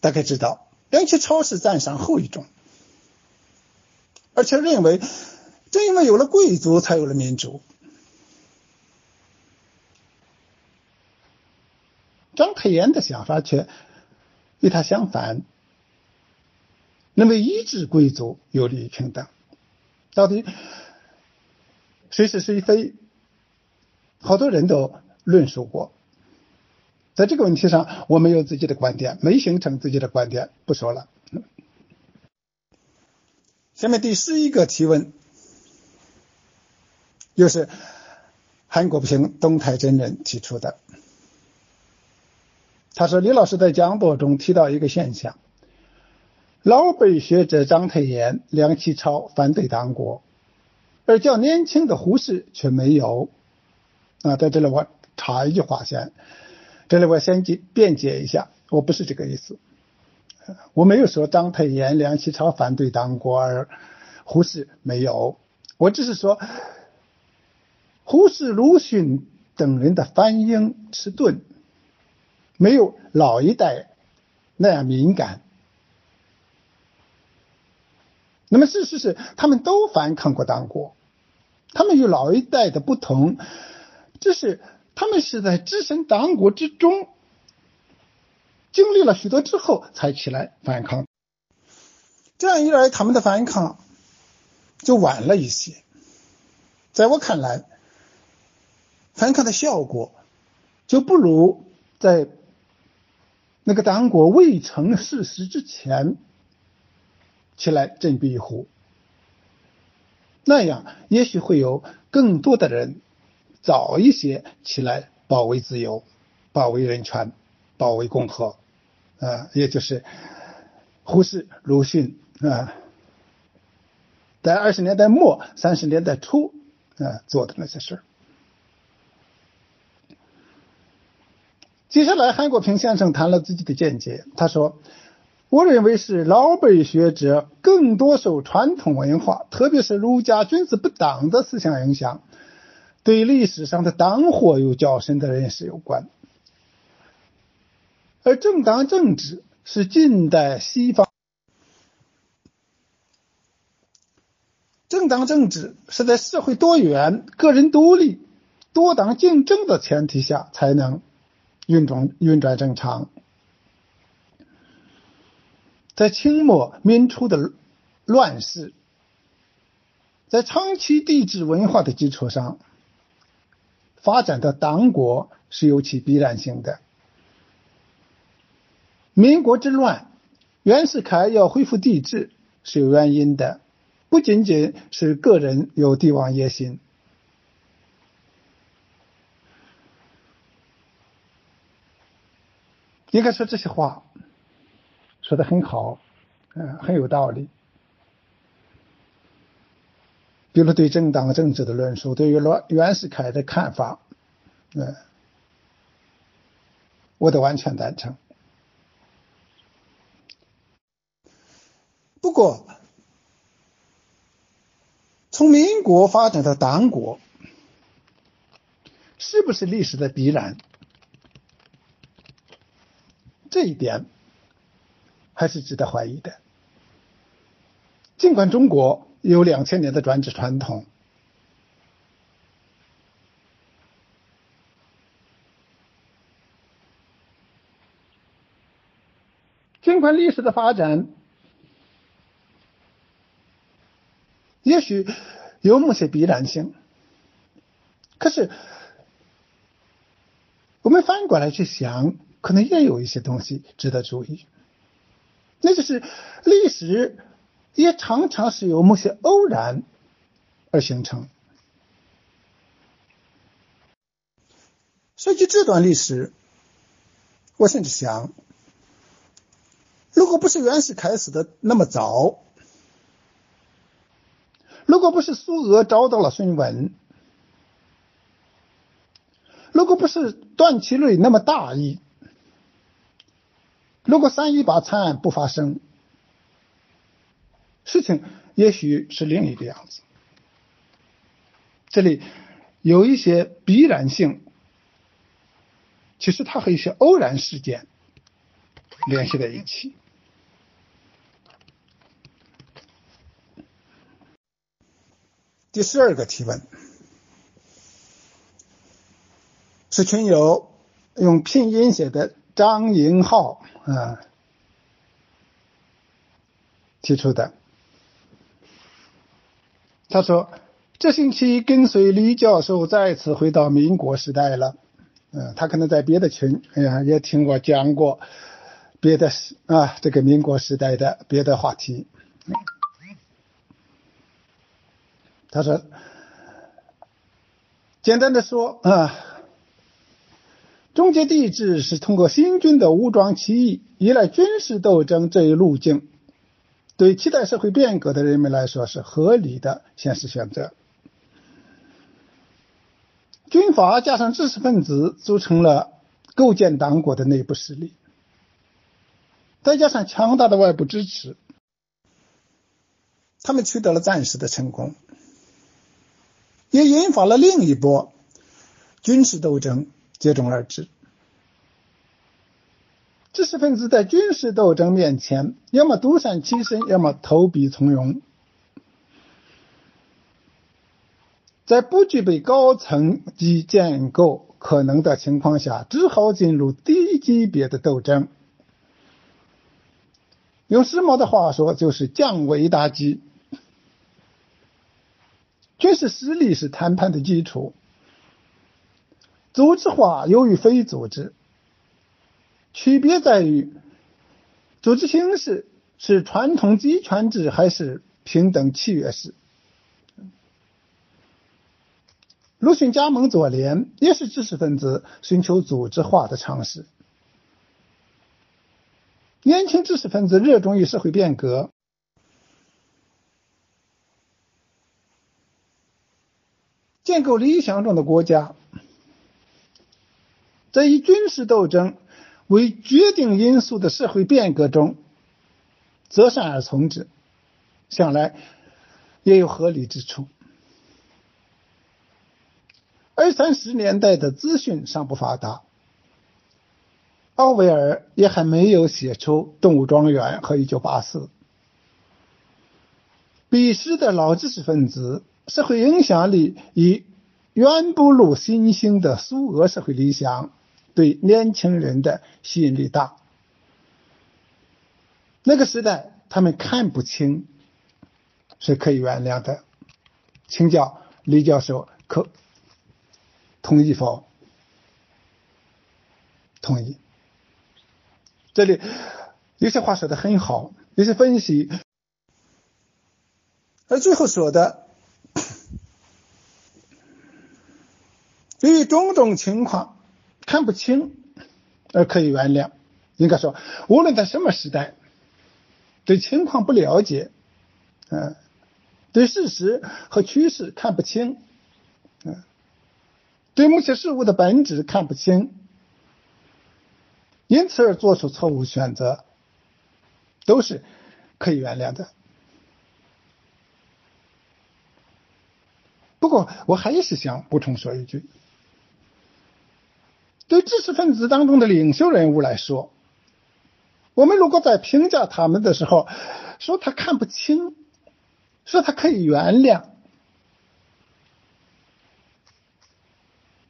Speaker 1: 大概知道，梁启超是赞赏后一种。而且认为，正因为有了贵族，才有了民主。章太炎的想法却与他相反，认为医治贵族有利于平等。到底谁是谁非？好多人都论述过，在这个问题上，我们有自己的观点，没形成自己的观点，不说了。下面第十一个提问，又是韩国平东台真人提出的。他说：“李老师在讲座中提到一个现象，老辈学者张太炎、梁启超反对党国，而较年轻的胡适却没有。啊，在这里我插一句话先，这里我先解辩解一下，我不是这个意思。”我没有说章太炎、梁启超反对党国，而胡适没有。我只是说，胡适、鲁迅等人的反应迟钝，没有老一代那样敏感。那么事实是，他们都反抗过党国，他们与老一代的不同，就是他们是在置身党国之中，经历了许多之后才起来反抗。这样一来，他们的反抗就晚了一些。在我看来，反抗的效果就不如在那个党国未成事实之前起来振臂一呼。那样，也许会有更多的人早一些起来保卫自由、保卫人权、保卫共和，啊，也就是胡适、鲁迅啊，在二十年代末、三十年代初啊做的那些事儿。接下来，韩国平先生谈了自己的见解，他说。我认为是老辈学者更多受传统文化，特别是儒家君子不党的思想影响，对历史上的党祸有较深的认识有关。而政党政治是近代西方，政党政治是在社会多元、个人独立、多党竞争的前提下才能运转运转正常。在清末民初的乱世，在长期帝制文化的基础上发展的党国是有其必然性的。民国之乱，袁世凯要恢复帝制是有原因的，不仅仅是个人有帝王野心。应该说这些话。说的很好，嗯，很有道理。比如对政党政治的论述，对于袁袁世凯的看法，嗯，我都完全赞成。不过，从民国发展到党国，是不是历史的必然？这一点。还是值得怀疑的。尽管中国有两千年的专制传统，尽管历史的发展也许有某些必然性，可是我们反过来去想，可能也有一些东西值得注意。那就是历史也常常是由某些偶然而形成。说起这段历史，我甚至想，如果不是袁世凯死的那么早，如果不是苏俄找到了孙文，如果不是段祺瑞那么大意。如果三一八惨案不发生，事情也许是另一个样子。这里有一些必然性，其实它和一些偶然事件联系在一起。第十二个提问是群友用拼音写的张银浩。啊，提出的。他说：“这星期跟随李教授再次回到民国时代了。嗯，他可能在别的群，哎呀，也听我讲过别的啊，这个民国时代的别的话题。”他说：“简单的说啊。”终结帝制是通过新军的武装起义，依赖军事斗争这一路径，对期待社会变革的人们来说是合理的现实选择。军阀加上知识分子组成了构建党国的内部势力，再加上强大的外部支持，他们取得了暂时的成功，也引发了另一波军事斗争。接踵而至，知识分子在军事斗争面前，要么独善其身，要么投笔从戎。在不具备高层级建构可能的情况下，只好进入低级别的斗争。用时髦的话说，就是降维打击。军事实力是谈判的基础，组织化优于非组织，区别在于组织形式是传统集权制还是平等契约式。鲁迅加盟左联，也是知识分子寻求组织化的尝试。年轻知识分子热衷于社会变革，建构理想中的国家，在以军事斗争为决定因素的社会变革中择善而从之，想来也有合理之处。二三十年代的资讯尚不发达，奥威尔也还没有写出《动物庄园》和《一九八四》。彼时的老知识分子社会影响力已远不如新兴的苏俄社会理想对年轻人的吸引力大。那个时代，他们看不清是可以原谅的。请教李教授，可？同意否？同意。这里有些话说的很好，有些分析，而最后说的，由于种种情况看不清而可以原谅。应该说，无论在什么时代，对情况不了解，嗯，对事实和趋势看不清，嗯。对某些事物的本质看不清，因此而做出错误选择，都是可以原谅的。不过，我还是想补充说一句：对知识分子当中的领袖人物来说，我们如果在评价他们的时候说他看不清，说他可以原谅。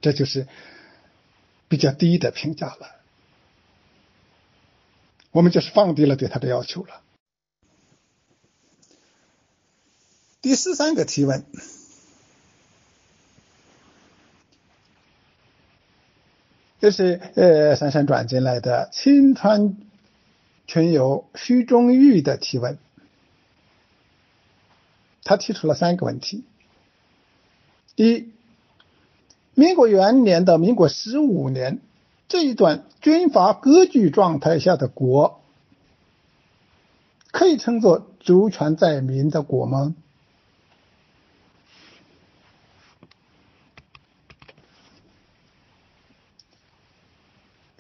Speaker 1: 这就是比较低的评价了，我们就是放低了对他的要求了。第十三个提问，这是呃闪闪转进来的青川群友徐忠玉的提问，他提出了三个问题：一。民国元年到民国十五年这一段军阀割据状态下的国，可以称作主权在民的国吗？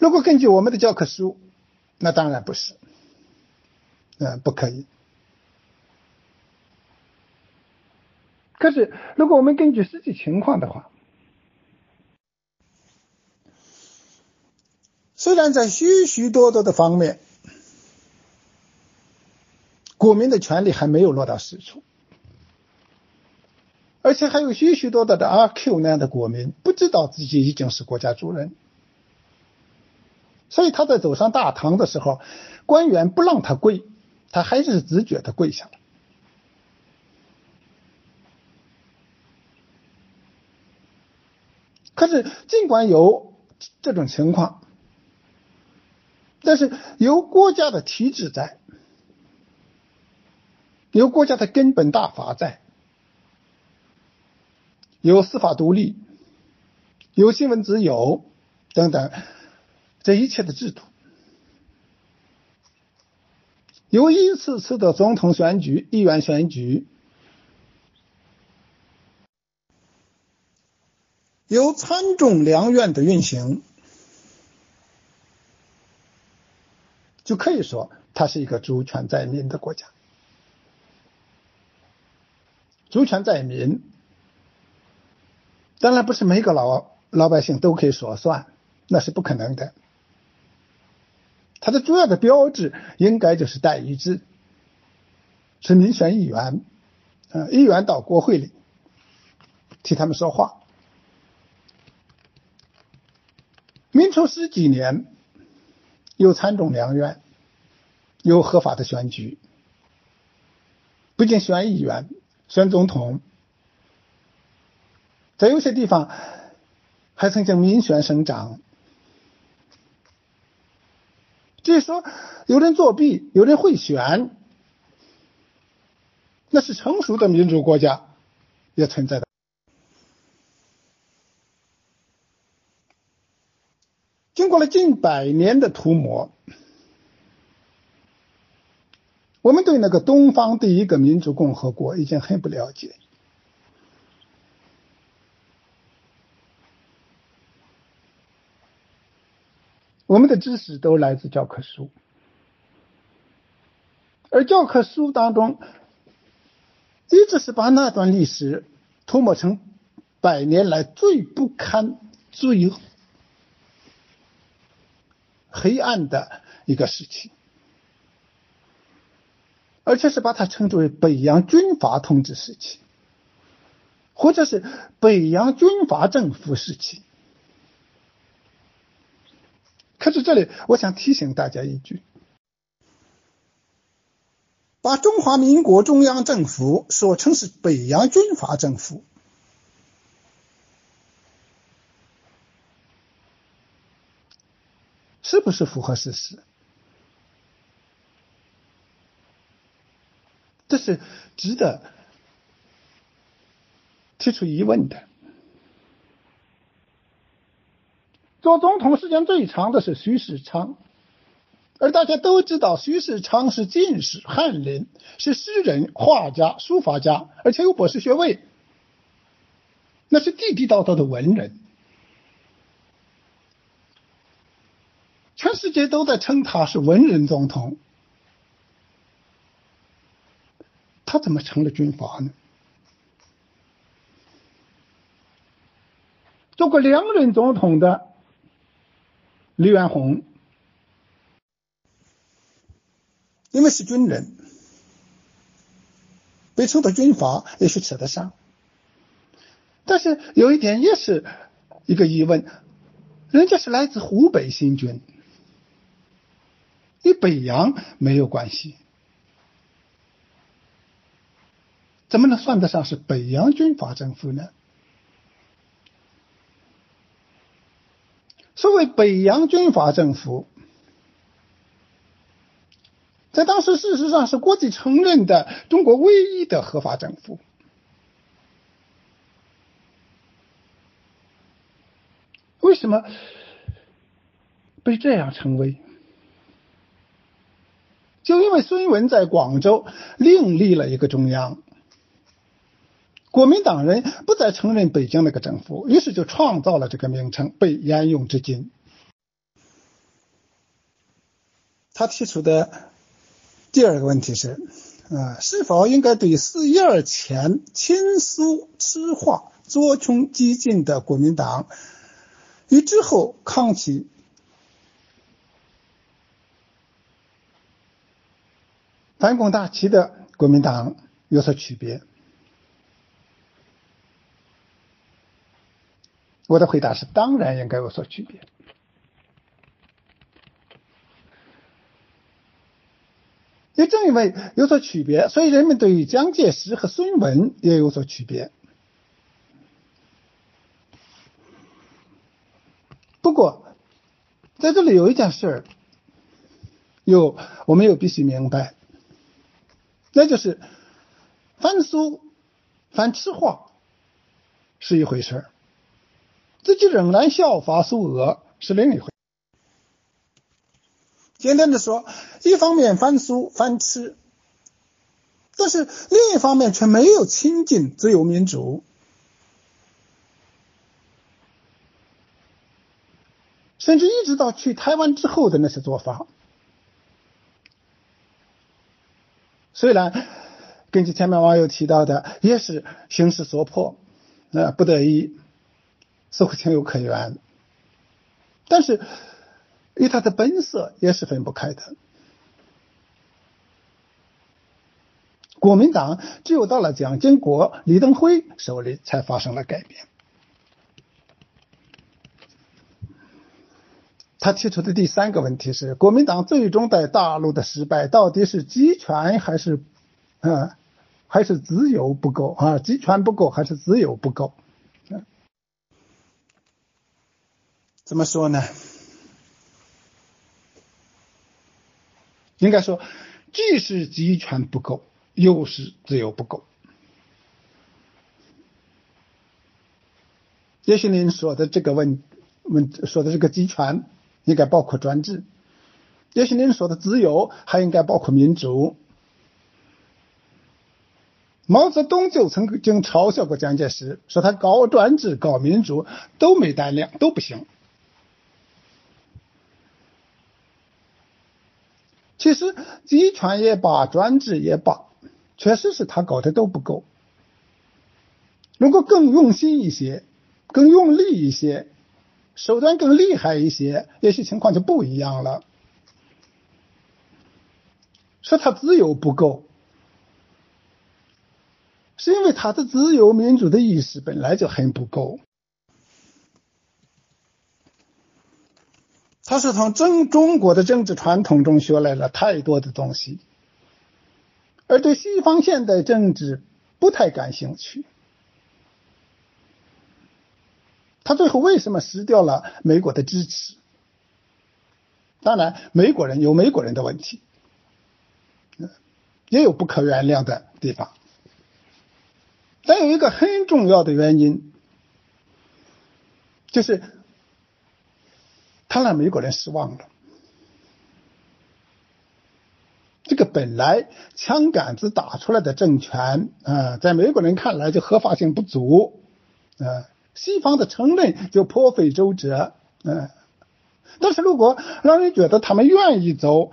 Speaker 1: 如果根据我们的教科书，那当然不是，嗯，不可以。可是，如果我们根据实际情况的话，虽然在许许多多的方面，国民的权利还没有落到实处，而且还有许许多多的阿 Q 那样的国民不知道自己已经是国家主人，所以他在走上大堂的时候，官员不让他跪，他还是自觉的跪下了。可是尽管有这种情况，但是有国家的体制在，有国家的根本大法在，有司法独立，有新闻自由等等，这一切的制度，由一次次的总统选举、议员选举，由参众两院的运行。就可以说，它是一个主权在民的国家。主权在民，当然不是每个老老百姓都可以说算，那是不可能的。它的主要的标志应该就是代议制，是民选议员，呃，议员到国会里，替他们说话。民初十几年，有参众两院，有合法的选举，不仅选议员、选总统，在有些地方还曾经民选省长。至于说有人作弊、有人贿选，那是成熟的民主国家也存在的。经过了近百年的涂抹，我们对那个东方第一个民主共和国已经很不了解。我们的知识都来自教科书，而教科书当中一直是把那段历史涂抹成百年来最不堪、最黑暗的一个时期，而且是把它称之为北洋军阀统治时期，或者是北洋军阀政府时期。可是这里，我想提醒大家一句：把中华民国中央政府说成是北洋军阀政府，是不是符合事实？这是值得提出疑问的。做总统时间最长的是徐世昌，而大家都知道，徐世昌是进士、翰林，是诗人、画家、书法家，而且有博士学位，那是地地道道的文人，全世界都在称他是文人总统，他怎么成了军阀呢？做过两任总统的。李元洪，因为是军人，被称作军阀也许扯得上，但是有一点也是一个疑问：人家是来自湖北新军，与北洋没有关系，怎么能算得上是北洋军阀政府呢？所谓北洋军阀政府，在当时事实上是国际承认的中国唯一的合法政府。为什么被这样称为？就因为孙文在广州另立了一个中央。国民党人不再承认北京那个政府，于是就创造了这个名称，被沿用至今。他提出的第二个问题是：啊，是否应该对四一二前亲苏痴化、左穷激进的国民党与之后抗起反攻大旗的国民党有所区别？我的回答是：当然应该有所区别。也正因为有所区别，所以人们对于蒋介石和孙文也有所区别。不过，在这里有一件事儿，有我们又必须明白，那就是反苏、反吃货是一回事儿。自己仍然效法苏俄是另一回。简单的说，一方面反苏反吃，但是另一方面却没有亲近自由民主，甚至一直到去台湾之后的那些做法，虽然根据前面网友提到的，也是形势所迫，那不得已。似乎情有可原，但是与他的本色也是分不开的。国民党只有到了蒋经国、李登辉手里才发生了改变。他提出的第三个问题是：国民党最终在大陆的失败，到底是集权还是，嗯，还是自由不够啊？集权不够还是自由不够？怎么说呢？应该说，既是集权不够，又是自由不够。也许您说的这个问问说的这个集权。应该包括专制，也许您说的自由还应该包括民主。毛泽东就曾经嘲笑过蒋介石，说他搞专制、搞民主都没胆量，都不行。其实集权也罢，专制也罢，确实是他搞的都不够。如果更用心一些，更用力一些。手段更厉害一些，也许情况就不一样了。说他自由不够，是因为他的自由民主的意识本来就很不够。他是从中中国的政治传统中学来了太多的东西，而对西方现代政治不太感兴趣。他最后为什么失掉了美国的支持？当然，美国人有美国人的问题，也有不可原谅的地方。但有一个很重要的原因，就是他让美国人失望了。这个本来枪杆子打出来的政权啊，在美国人看来就合法性不足啊。西方的承认就颇费周折，嗯，但是如果让人觉得他们愿意走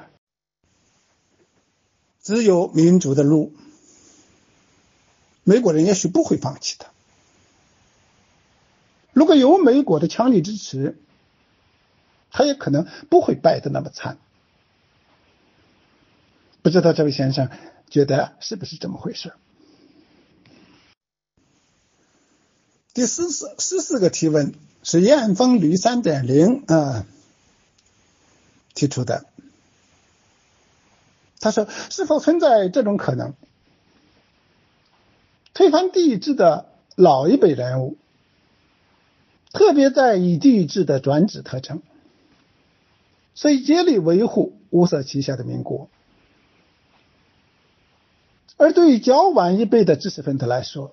Speaker 1: 自由民主的路，美国人也许不会放弃的。如果有美国的强力支持，他也可能不会败得那么惨。不知道这位先生觉得是不是这么回事？第十四十四个提问是燕峰旅三点零啊提出的。他说：“是否存在这种可能？推翻帝制的老一辈人物，特别在意帝制的专制特征，所以竭力维护乌色旗下的民国；而对于较晚一辈的知识分子来说，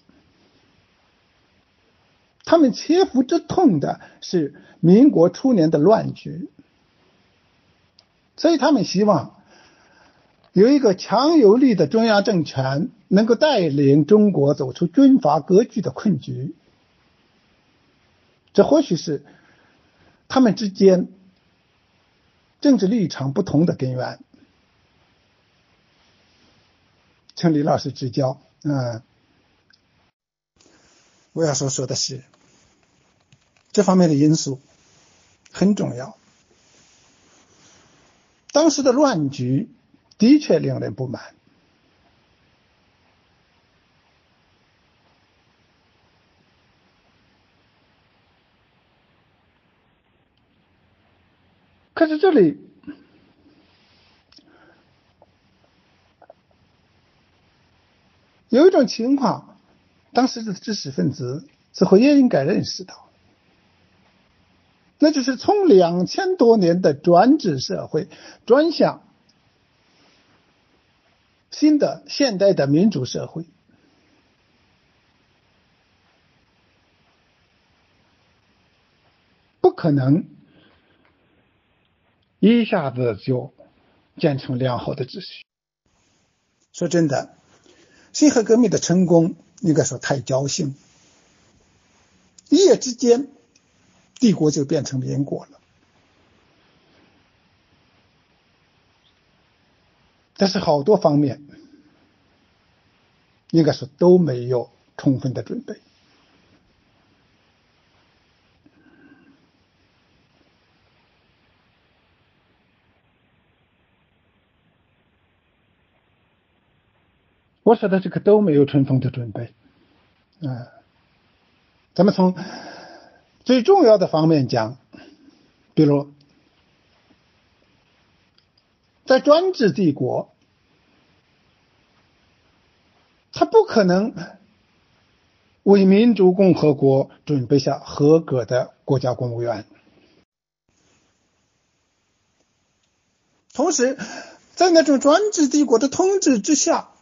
Speaker 1: 他们切肤之痛的是民国初年的乱局，所以他们希望有一个强有力的中央政权能够带领中国走出军阀割据的困局。这或许是他们之间政治立场不同的根源。请李老师指教。嗯，我要说说的是。这方面的因素很重要。当时的乱局的确令人不满，可是这里有一种情况，当时的知识分子似乎也应该认识到。那就是从两千多年的专制社会转向新的现代的民主社会，不可能一下子就建成良好的秩序。说真的，辛亥革命的成功应该说太侥幸，一夜之间。帝国就变成民国了，但是好多方面应该说都没有充分的准备。我说的这个都没有充分的准备，啊，咱们从最重要的方面讲，比如在专制帝国，他不可能为民主共和国准备下合格的国家公务员，同时，在那种专制帝国的统治之下。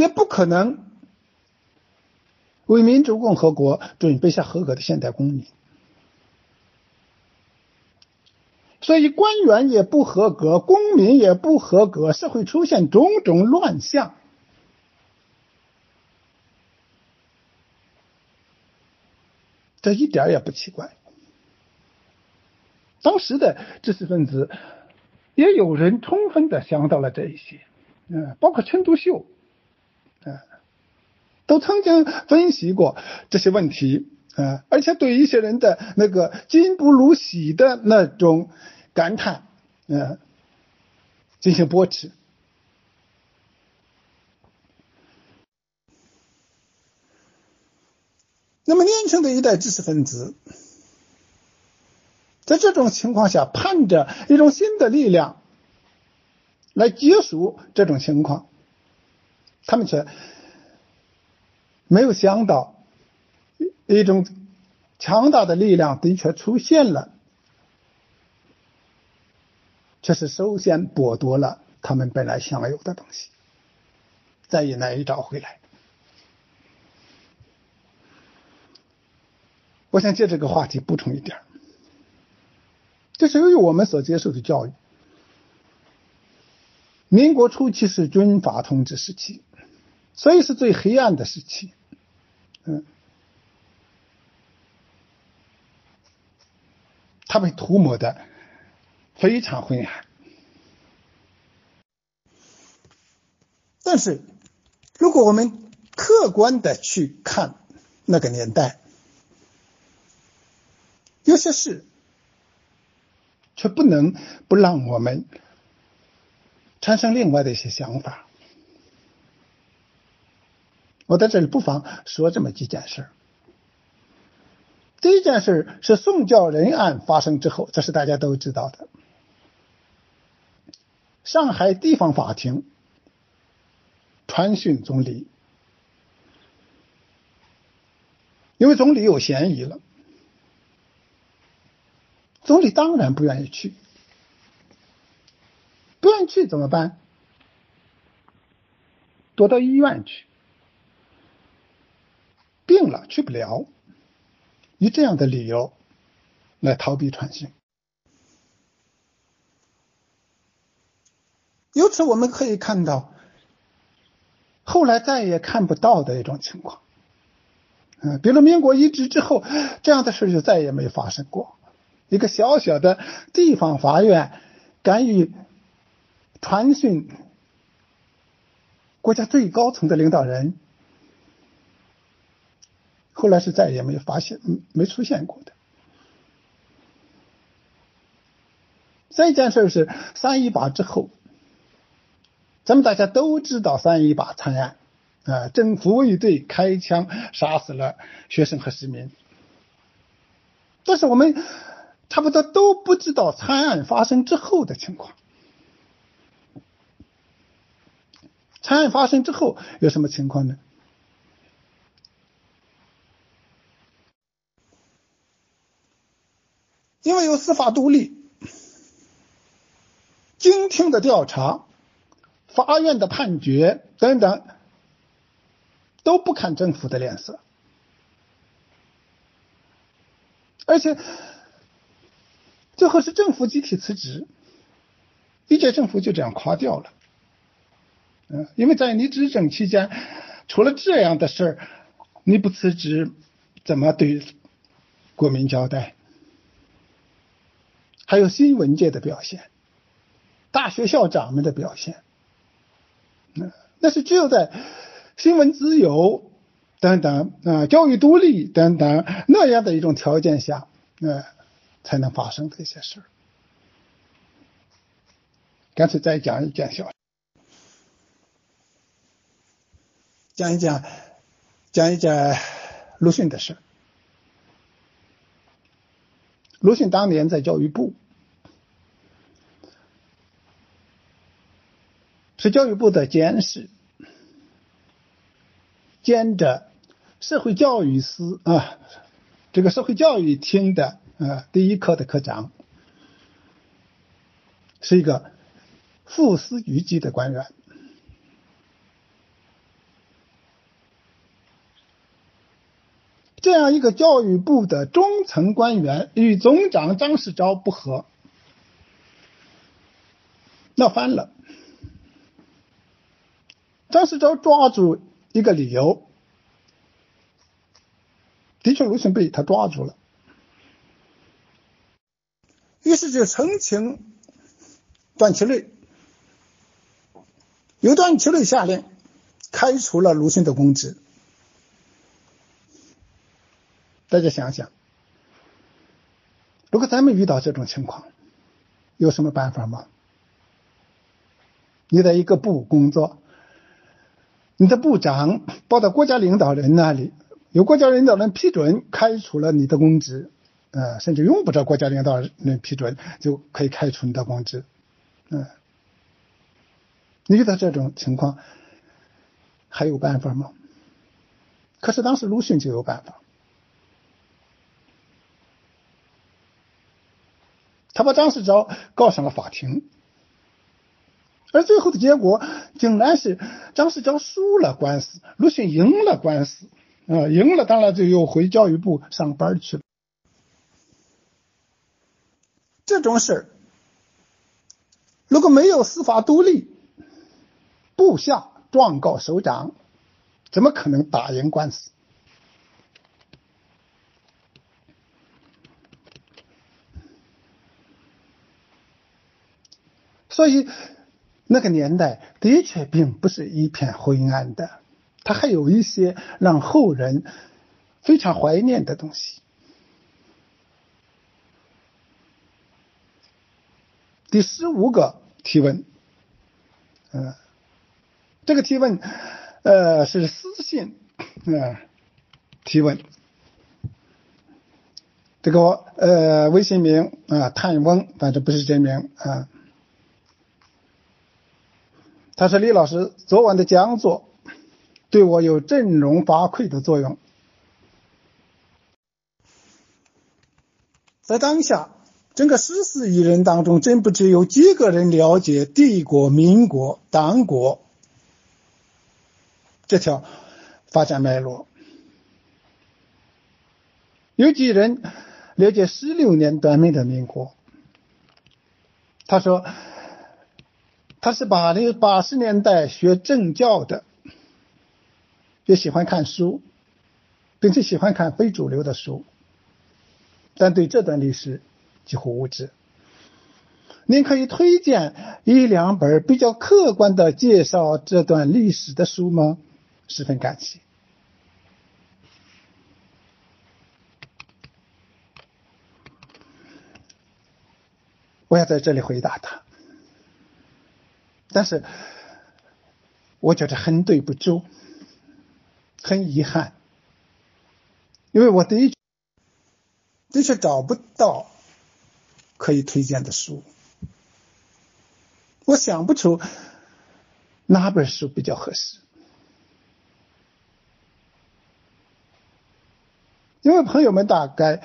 Speaker 1: 也不可能为民主共和国准备下合格的现代公民，所以官员也不合格，公民也不合格，社会出现种种乱象，这一点也不奇怪。当时的知识分子也有人充分的想到了这一些，嗯，包括陈独秀。啊，都曾经分析过这些问题啊，而且对一些人的那个“今不如昔”的那种感叹，啊，进行驳斥。那么，年轻的一代知识分子，在这种情况下，盼着一种新的力量来结束这种情况。他们却没有想到，一种强大的力量的确出现了，却是首先剥夺了他们本来享有的东西，再也难以找回来。我想借这个话题补充一点，这是由于我们所接受的教育，民国初期是军阀统治时期。所以是最黑暗的时期，嗯，它被涂抹的非常昏暗。但是，如果我们客观的去看那个年代，有些事却不能不让我们产生另外的一些想法。我在这里不妨说这么几件事。第一件事是宋教仁案发生之后，这是大家都知道的。上海地方法庭传讯总理，因为总理有嫌疑了，总理当然不愿意去，不愿意去怎么办？躲到医院去。病了去不了，以这样的理由来逃避传讯。由此我们可以看到，后来再也看不到的一种情况。嗯，比如民国一直之后，这样的事就再也没发生过。一个小小的地方法院敢于传讯国家最高层的领导人。后来是再也没有发现，没出现过的。这件事是三一八之后，咱们大家都知道三一八惨案啊，政府卫队开枪杀死了学生和市民，但是我们差不多都不知道惨案发生之后的情况。惨案发生之后有什么情况呢？因为有司法独立、经听的调查、法院的判决等等，都不看政府的脸色，而且最后是政府集体辞职，一届政府就这样垮掉了。嗯，因为在你执政期间出了这样的事儿，你不辞职，怎么对国民交代？还有新闻界的表现，大学校长们的表现，那那是只有在新闻自由等等啊，教育独立等等那样的一种条件下，呃，才能发生的一些事儿。干脆再讲一件小，讲一讲，讲一讲鲁迅的事。鲁迅当年在教育部，是教育部的监事，兼着社会教育司啊，这个社会教育厅的呃第一科的科长，是一个副司局级的官员。这样一个教育部的中层官员与总长张世钊不和，闹翻了。张世钊抓住一个理由，的确鲁迅被他抓住了，于是就澄清段祺瑞，由段祺瑞下令开除了鲁迅的公职。大家想想，如果咱们遇到这种情况，有什么办法吗？你在一个部工作，你的部长报到国家领导人那里，由国家领导人批准开除了你的公职，呃，甚至用不着国家领导人批准就可以开除你的公职，嗯，你遇到这种情况还有办法吗？可是当时鲁迅就有办法。他把张世钊告上了法庭，而最后的结果竟然是张世钊输了官司，鲁迅赢了官司，啊，赢了，当然就又回教育部上班去了。这种事，如果没有司法独立，部下状告首长，怎么可能打赢官司？所以，那个年代的确并不是一片灰暗的，它还有一些让后人非常怀念的东西。第十五个提问，嗯，这个提问，呃，是私信，嗯，提问，这个呃微信名啊，探翁，反正不是真名啊。他说：“李老师昨晚的讲座对我有振聋发聩的作用。在当下，整个十四亿人当中，真不知有几个人了解帝国、民国、党国这条发展脉络？有几人了解十六年短命的民国？”他说。他是八零八十年代学政教的，也喜欢看书，并且喜欢看非主流的书，但对这段历史几乎无知。您可以推荐一两本比较客观的介绍这段历史的书吗？十分感谢。我要在这里回答他。但是，我觉得很对不住，很遗憾，因为我的的确找不到可以推荐的书，我想不出哪本书比较合适，因为朋友们大概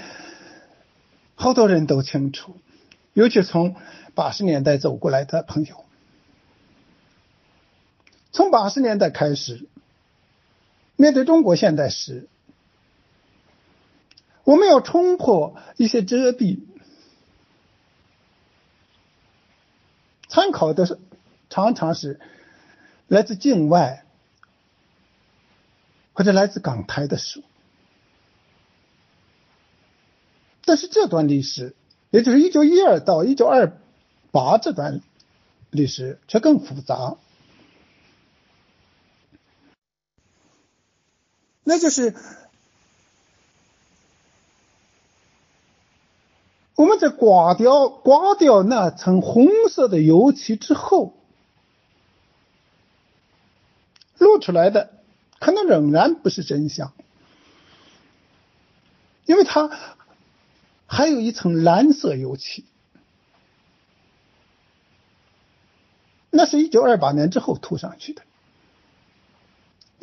Speaker 1: 好多人都清楚，尤其从八十年代走过来的朋友。从八十年代开始，面对中国现代史，我们要冲破一些遮蔽，参考的是常常是来自境外或者来自港台的书，但是这段历史，也就是一九一二到一九二八这段历史，却更复杂。那就是我们在刮掉刮掉那层红色的油漆之后，露出来的可能仍然不是真相，因为它还有一层蓝色油漆。那是一九二八年之后涂上去的，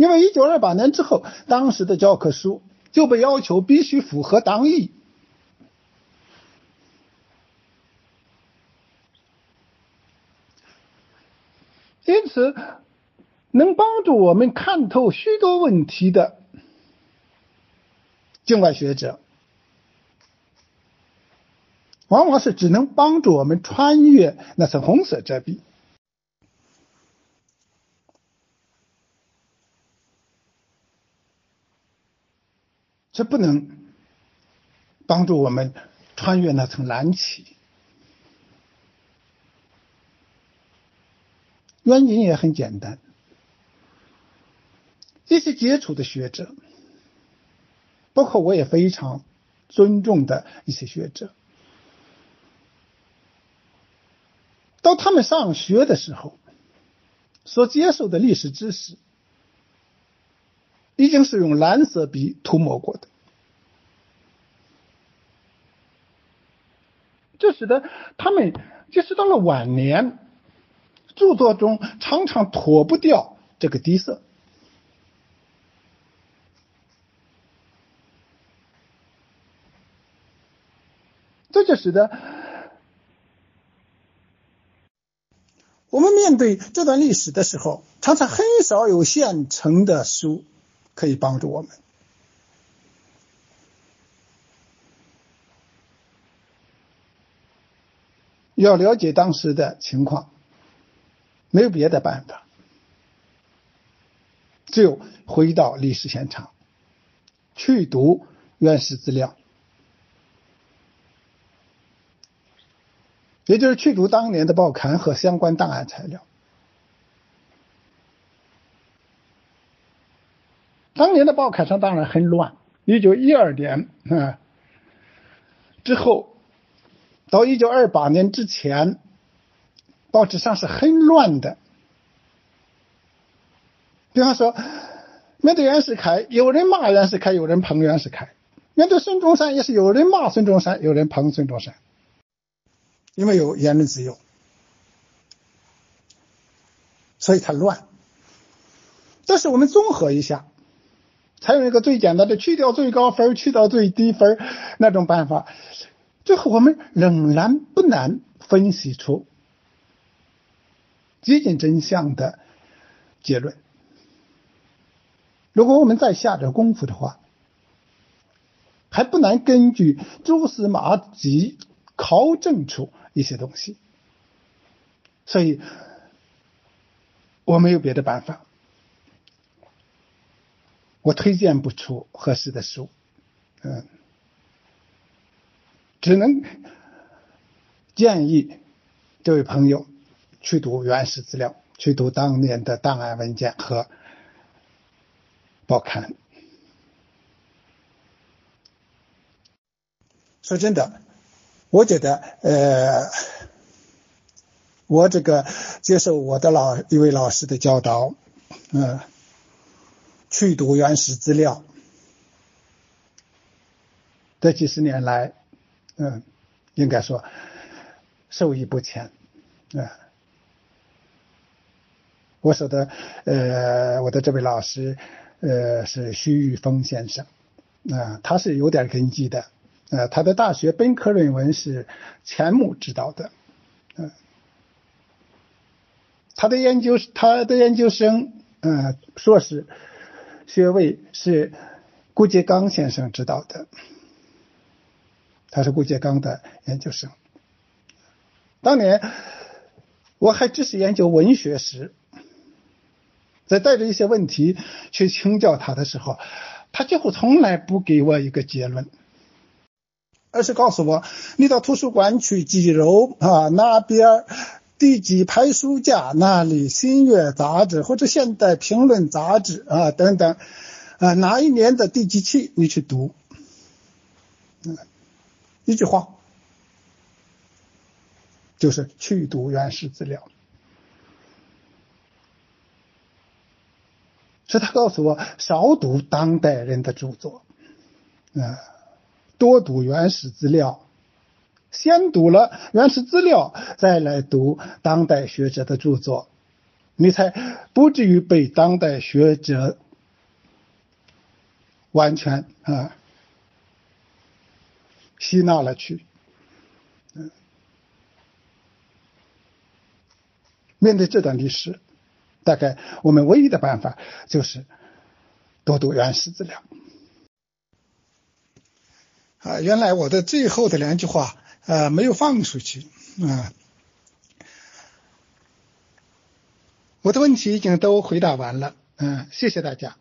Speaker 1: 因为一九二八年之后，当时的教科书就被要求必须符合党意，因此能帮助我们看透许多问题的境外学者，往往是只能帮助我们穿越那层红色遮蔽。这不能帮助我们穿越那层蓝旗，原因也很简单。一些杰出的学者，包括我也非常尊重的一些学者，到他们上学的时候，所接受的历史知识。已经是用蓝色笔涂抹过的，这使得他们即使到了晚年，著作中常常脱不掉这个底色。这就使得我们面对这段历史的时候，常常很少有现成的书。可以帮助我们。要了解当时的情况，没有别的办法，只有回到历史现场，去读原始资料，也就是去读当年的报刊和相关档案材料。当年的报刊上当然很乱。一九一二年啊之后，到一九二八年之前，报纸上是很乱的。比方说，面对袁世凯，有人骂袁世凯，有人捧袁世凯；面对孙中山，也是有人骂孙中山，有人捧孙中山。因为有言论自由，所以他乱。但是我们综合一下。采用一个最简单的去掉最高分去掉最低分那种办法，最后我们仍然不难分析出接近真相的结论。如果我们再下点功夫的话，还不难根据蛛丝马迹考证出一些东西。所以，我没有别的办法。我推荐不出合适的书，嗯，只能建议这位朋友去读原始资料，去读当年的档案文件和报刊。说真的，我觉得，呃，我这个接受我的老一位老师的教导，嗯。去读原始资料，这几十年来，嗯，应该说受益不浅，啊，我说的，呃，我的这位老师，呃，是徐玉峰先生，啊，他是有点根基的，呃，他的大学本科论文是钱穆指导的，嗯，他的研究，他的研究生，嗯，硕士。学位是顾颉刚先生指导的，他是顾颉刚的研究生。当年我还只是研究文学时，在带着一些问题去请教他的时候，他几乎从来不给我一个结论，而是告诉我：“你到图书馆去几楼啊那边。”第几排书架那里？新月杂志或者现代评论杂志啊等等啊，哪一年的第几期你去读？嗯，一句话，就是去读原始资料。所以他告诉我，少读当代人的著作，啊，多读原始资料。先读了原始资料，再来读当代学者的著作，你才不至于被当代学者完全啊吸纳了去。面对这段历史，大概我们唯一的办法就是多读原始资料。啊，原来我的最后的两句话。呃，没有放出去啊。我的问题已经都回答完了，嗯，谢谢大家。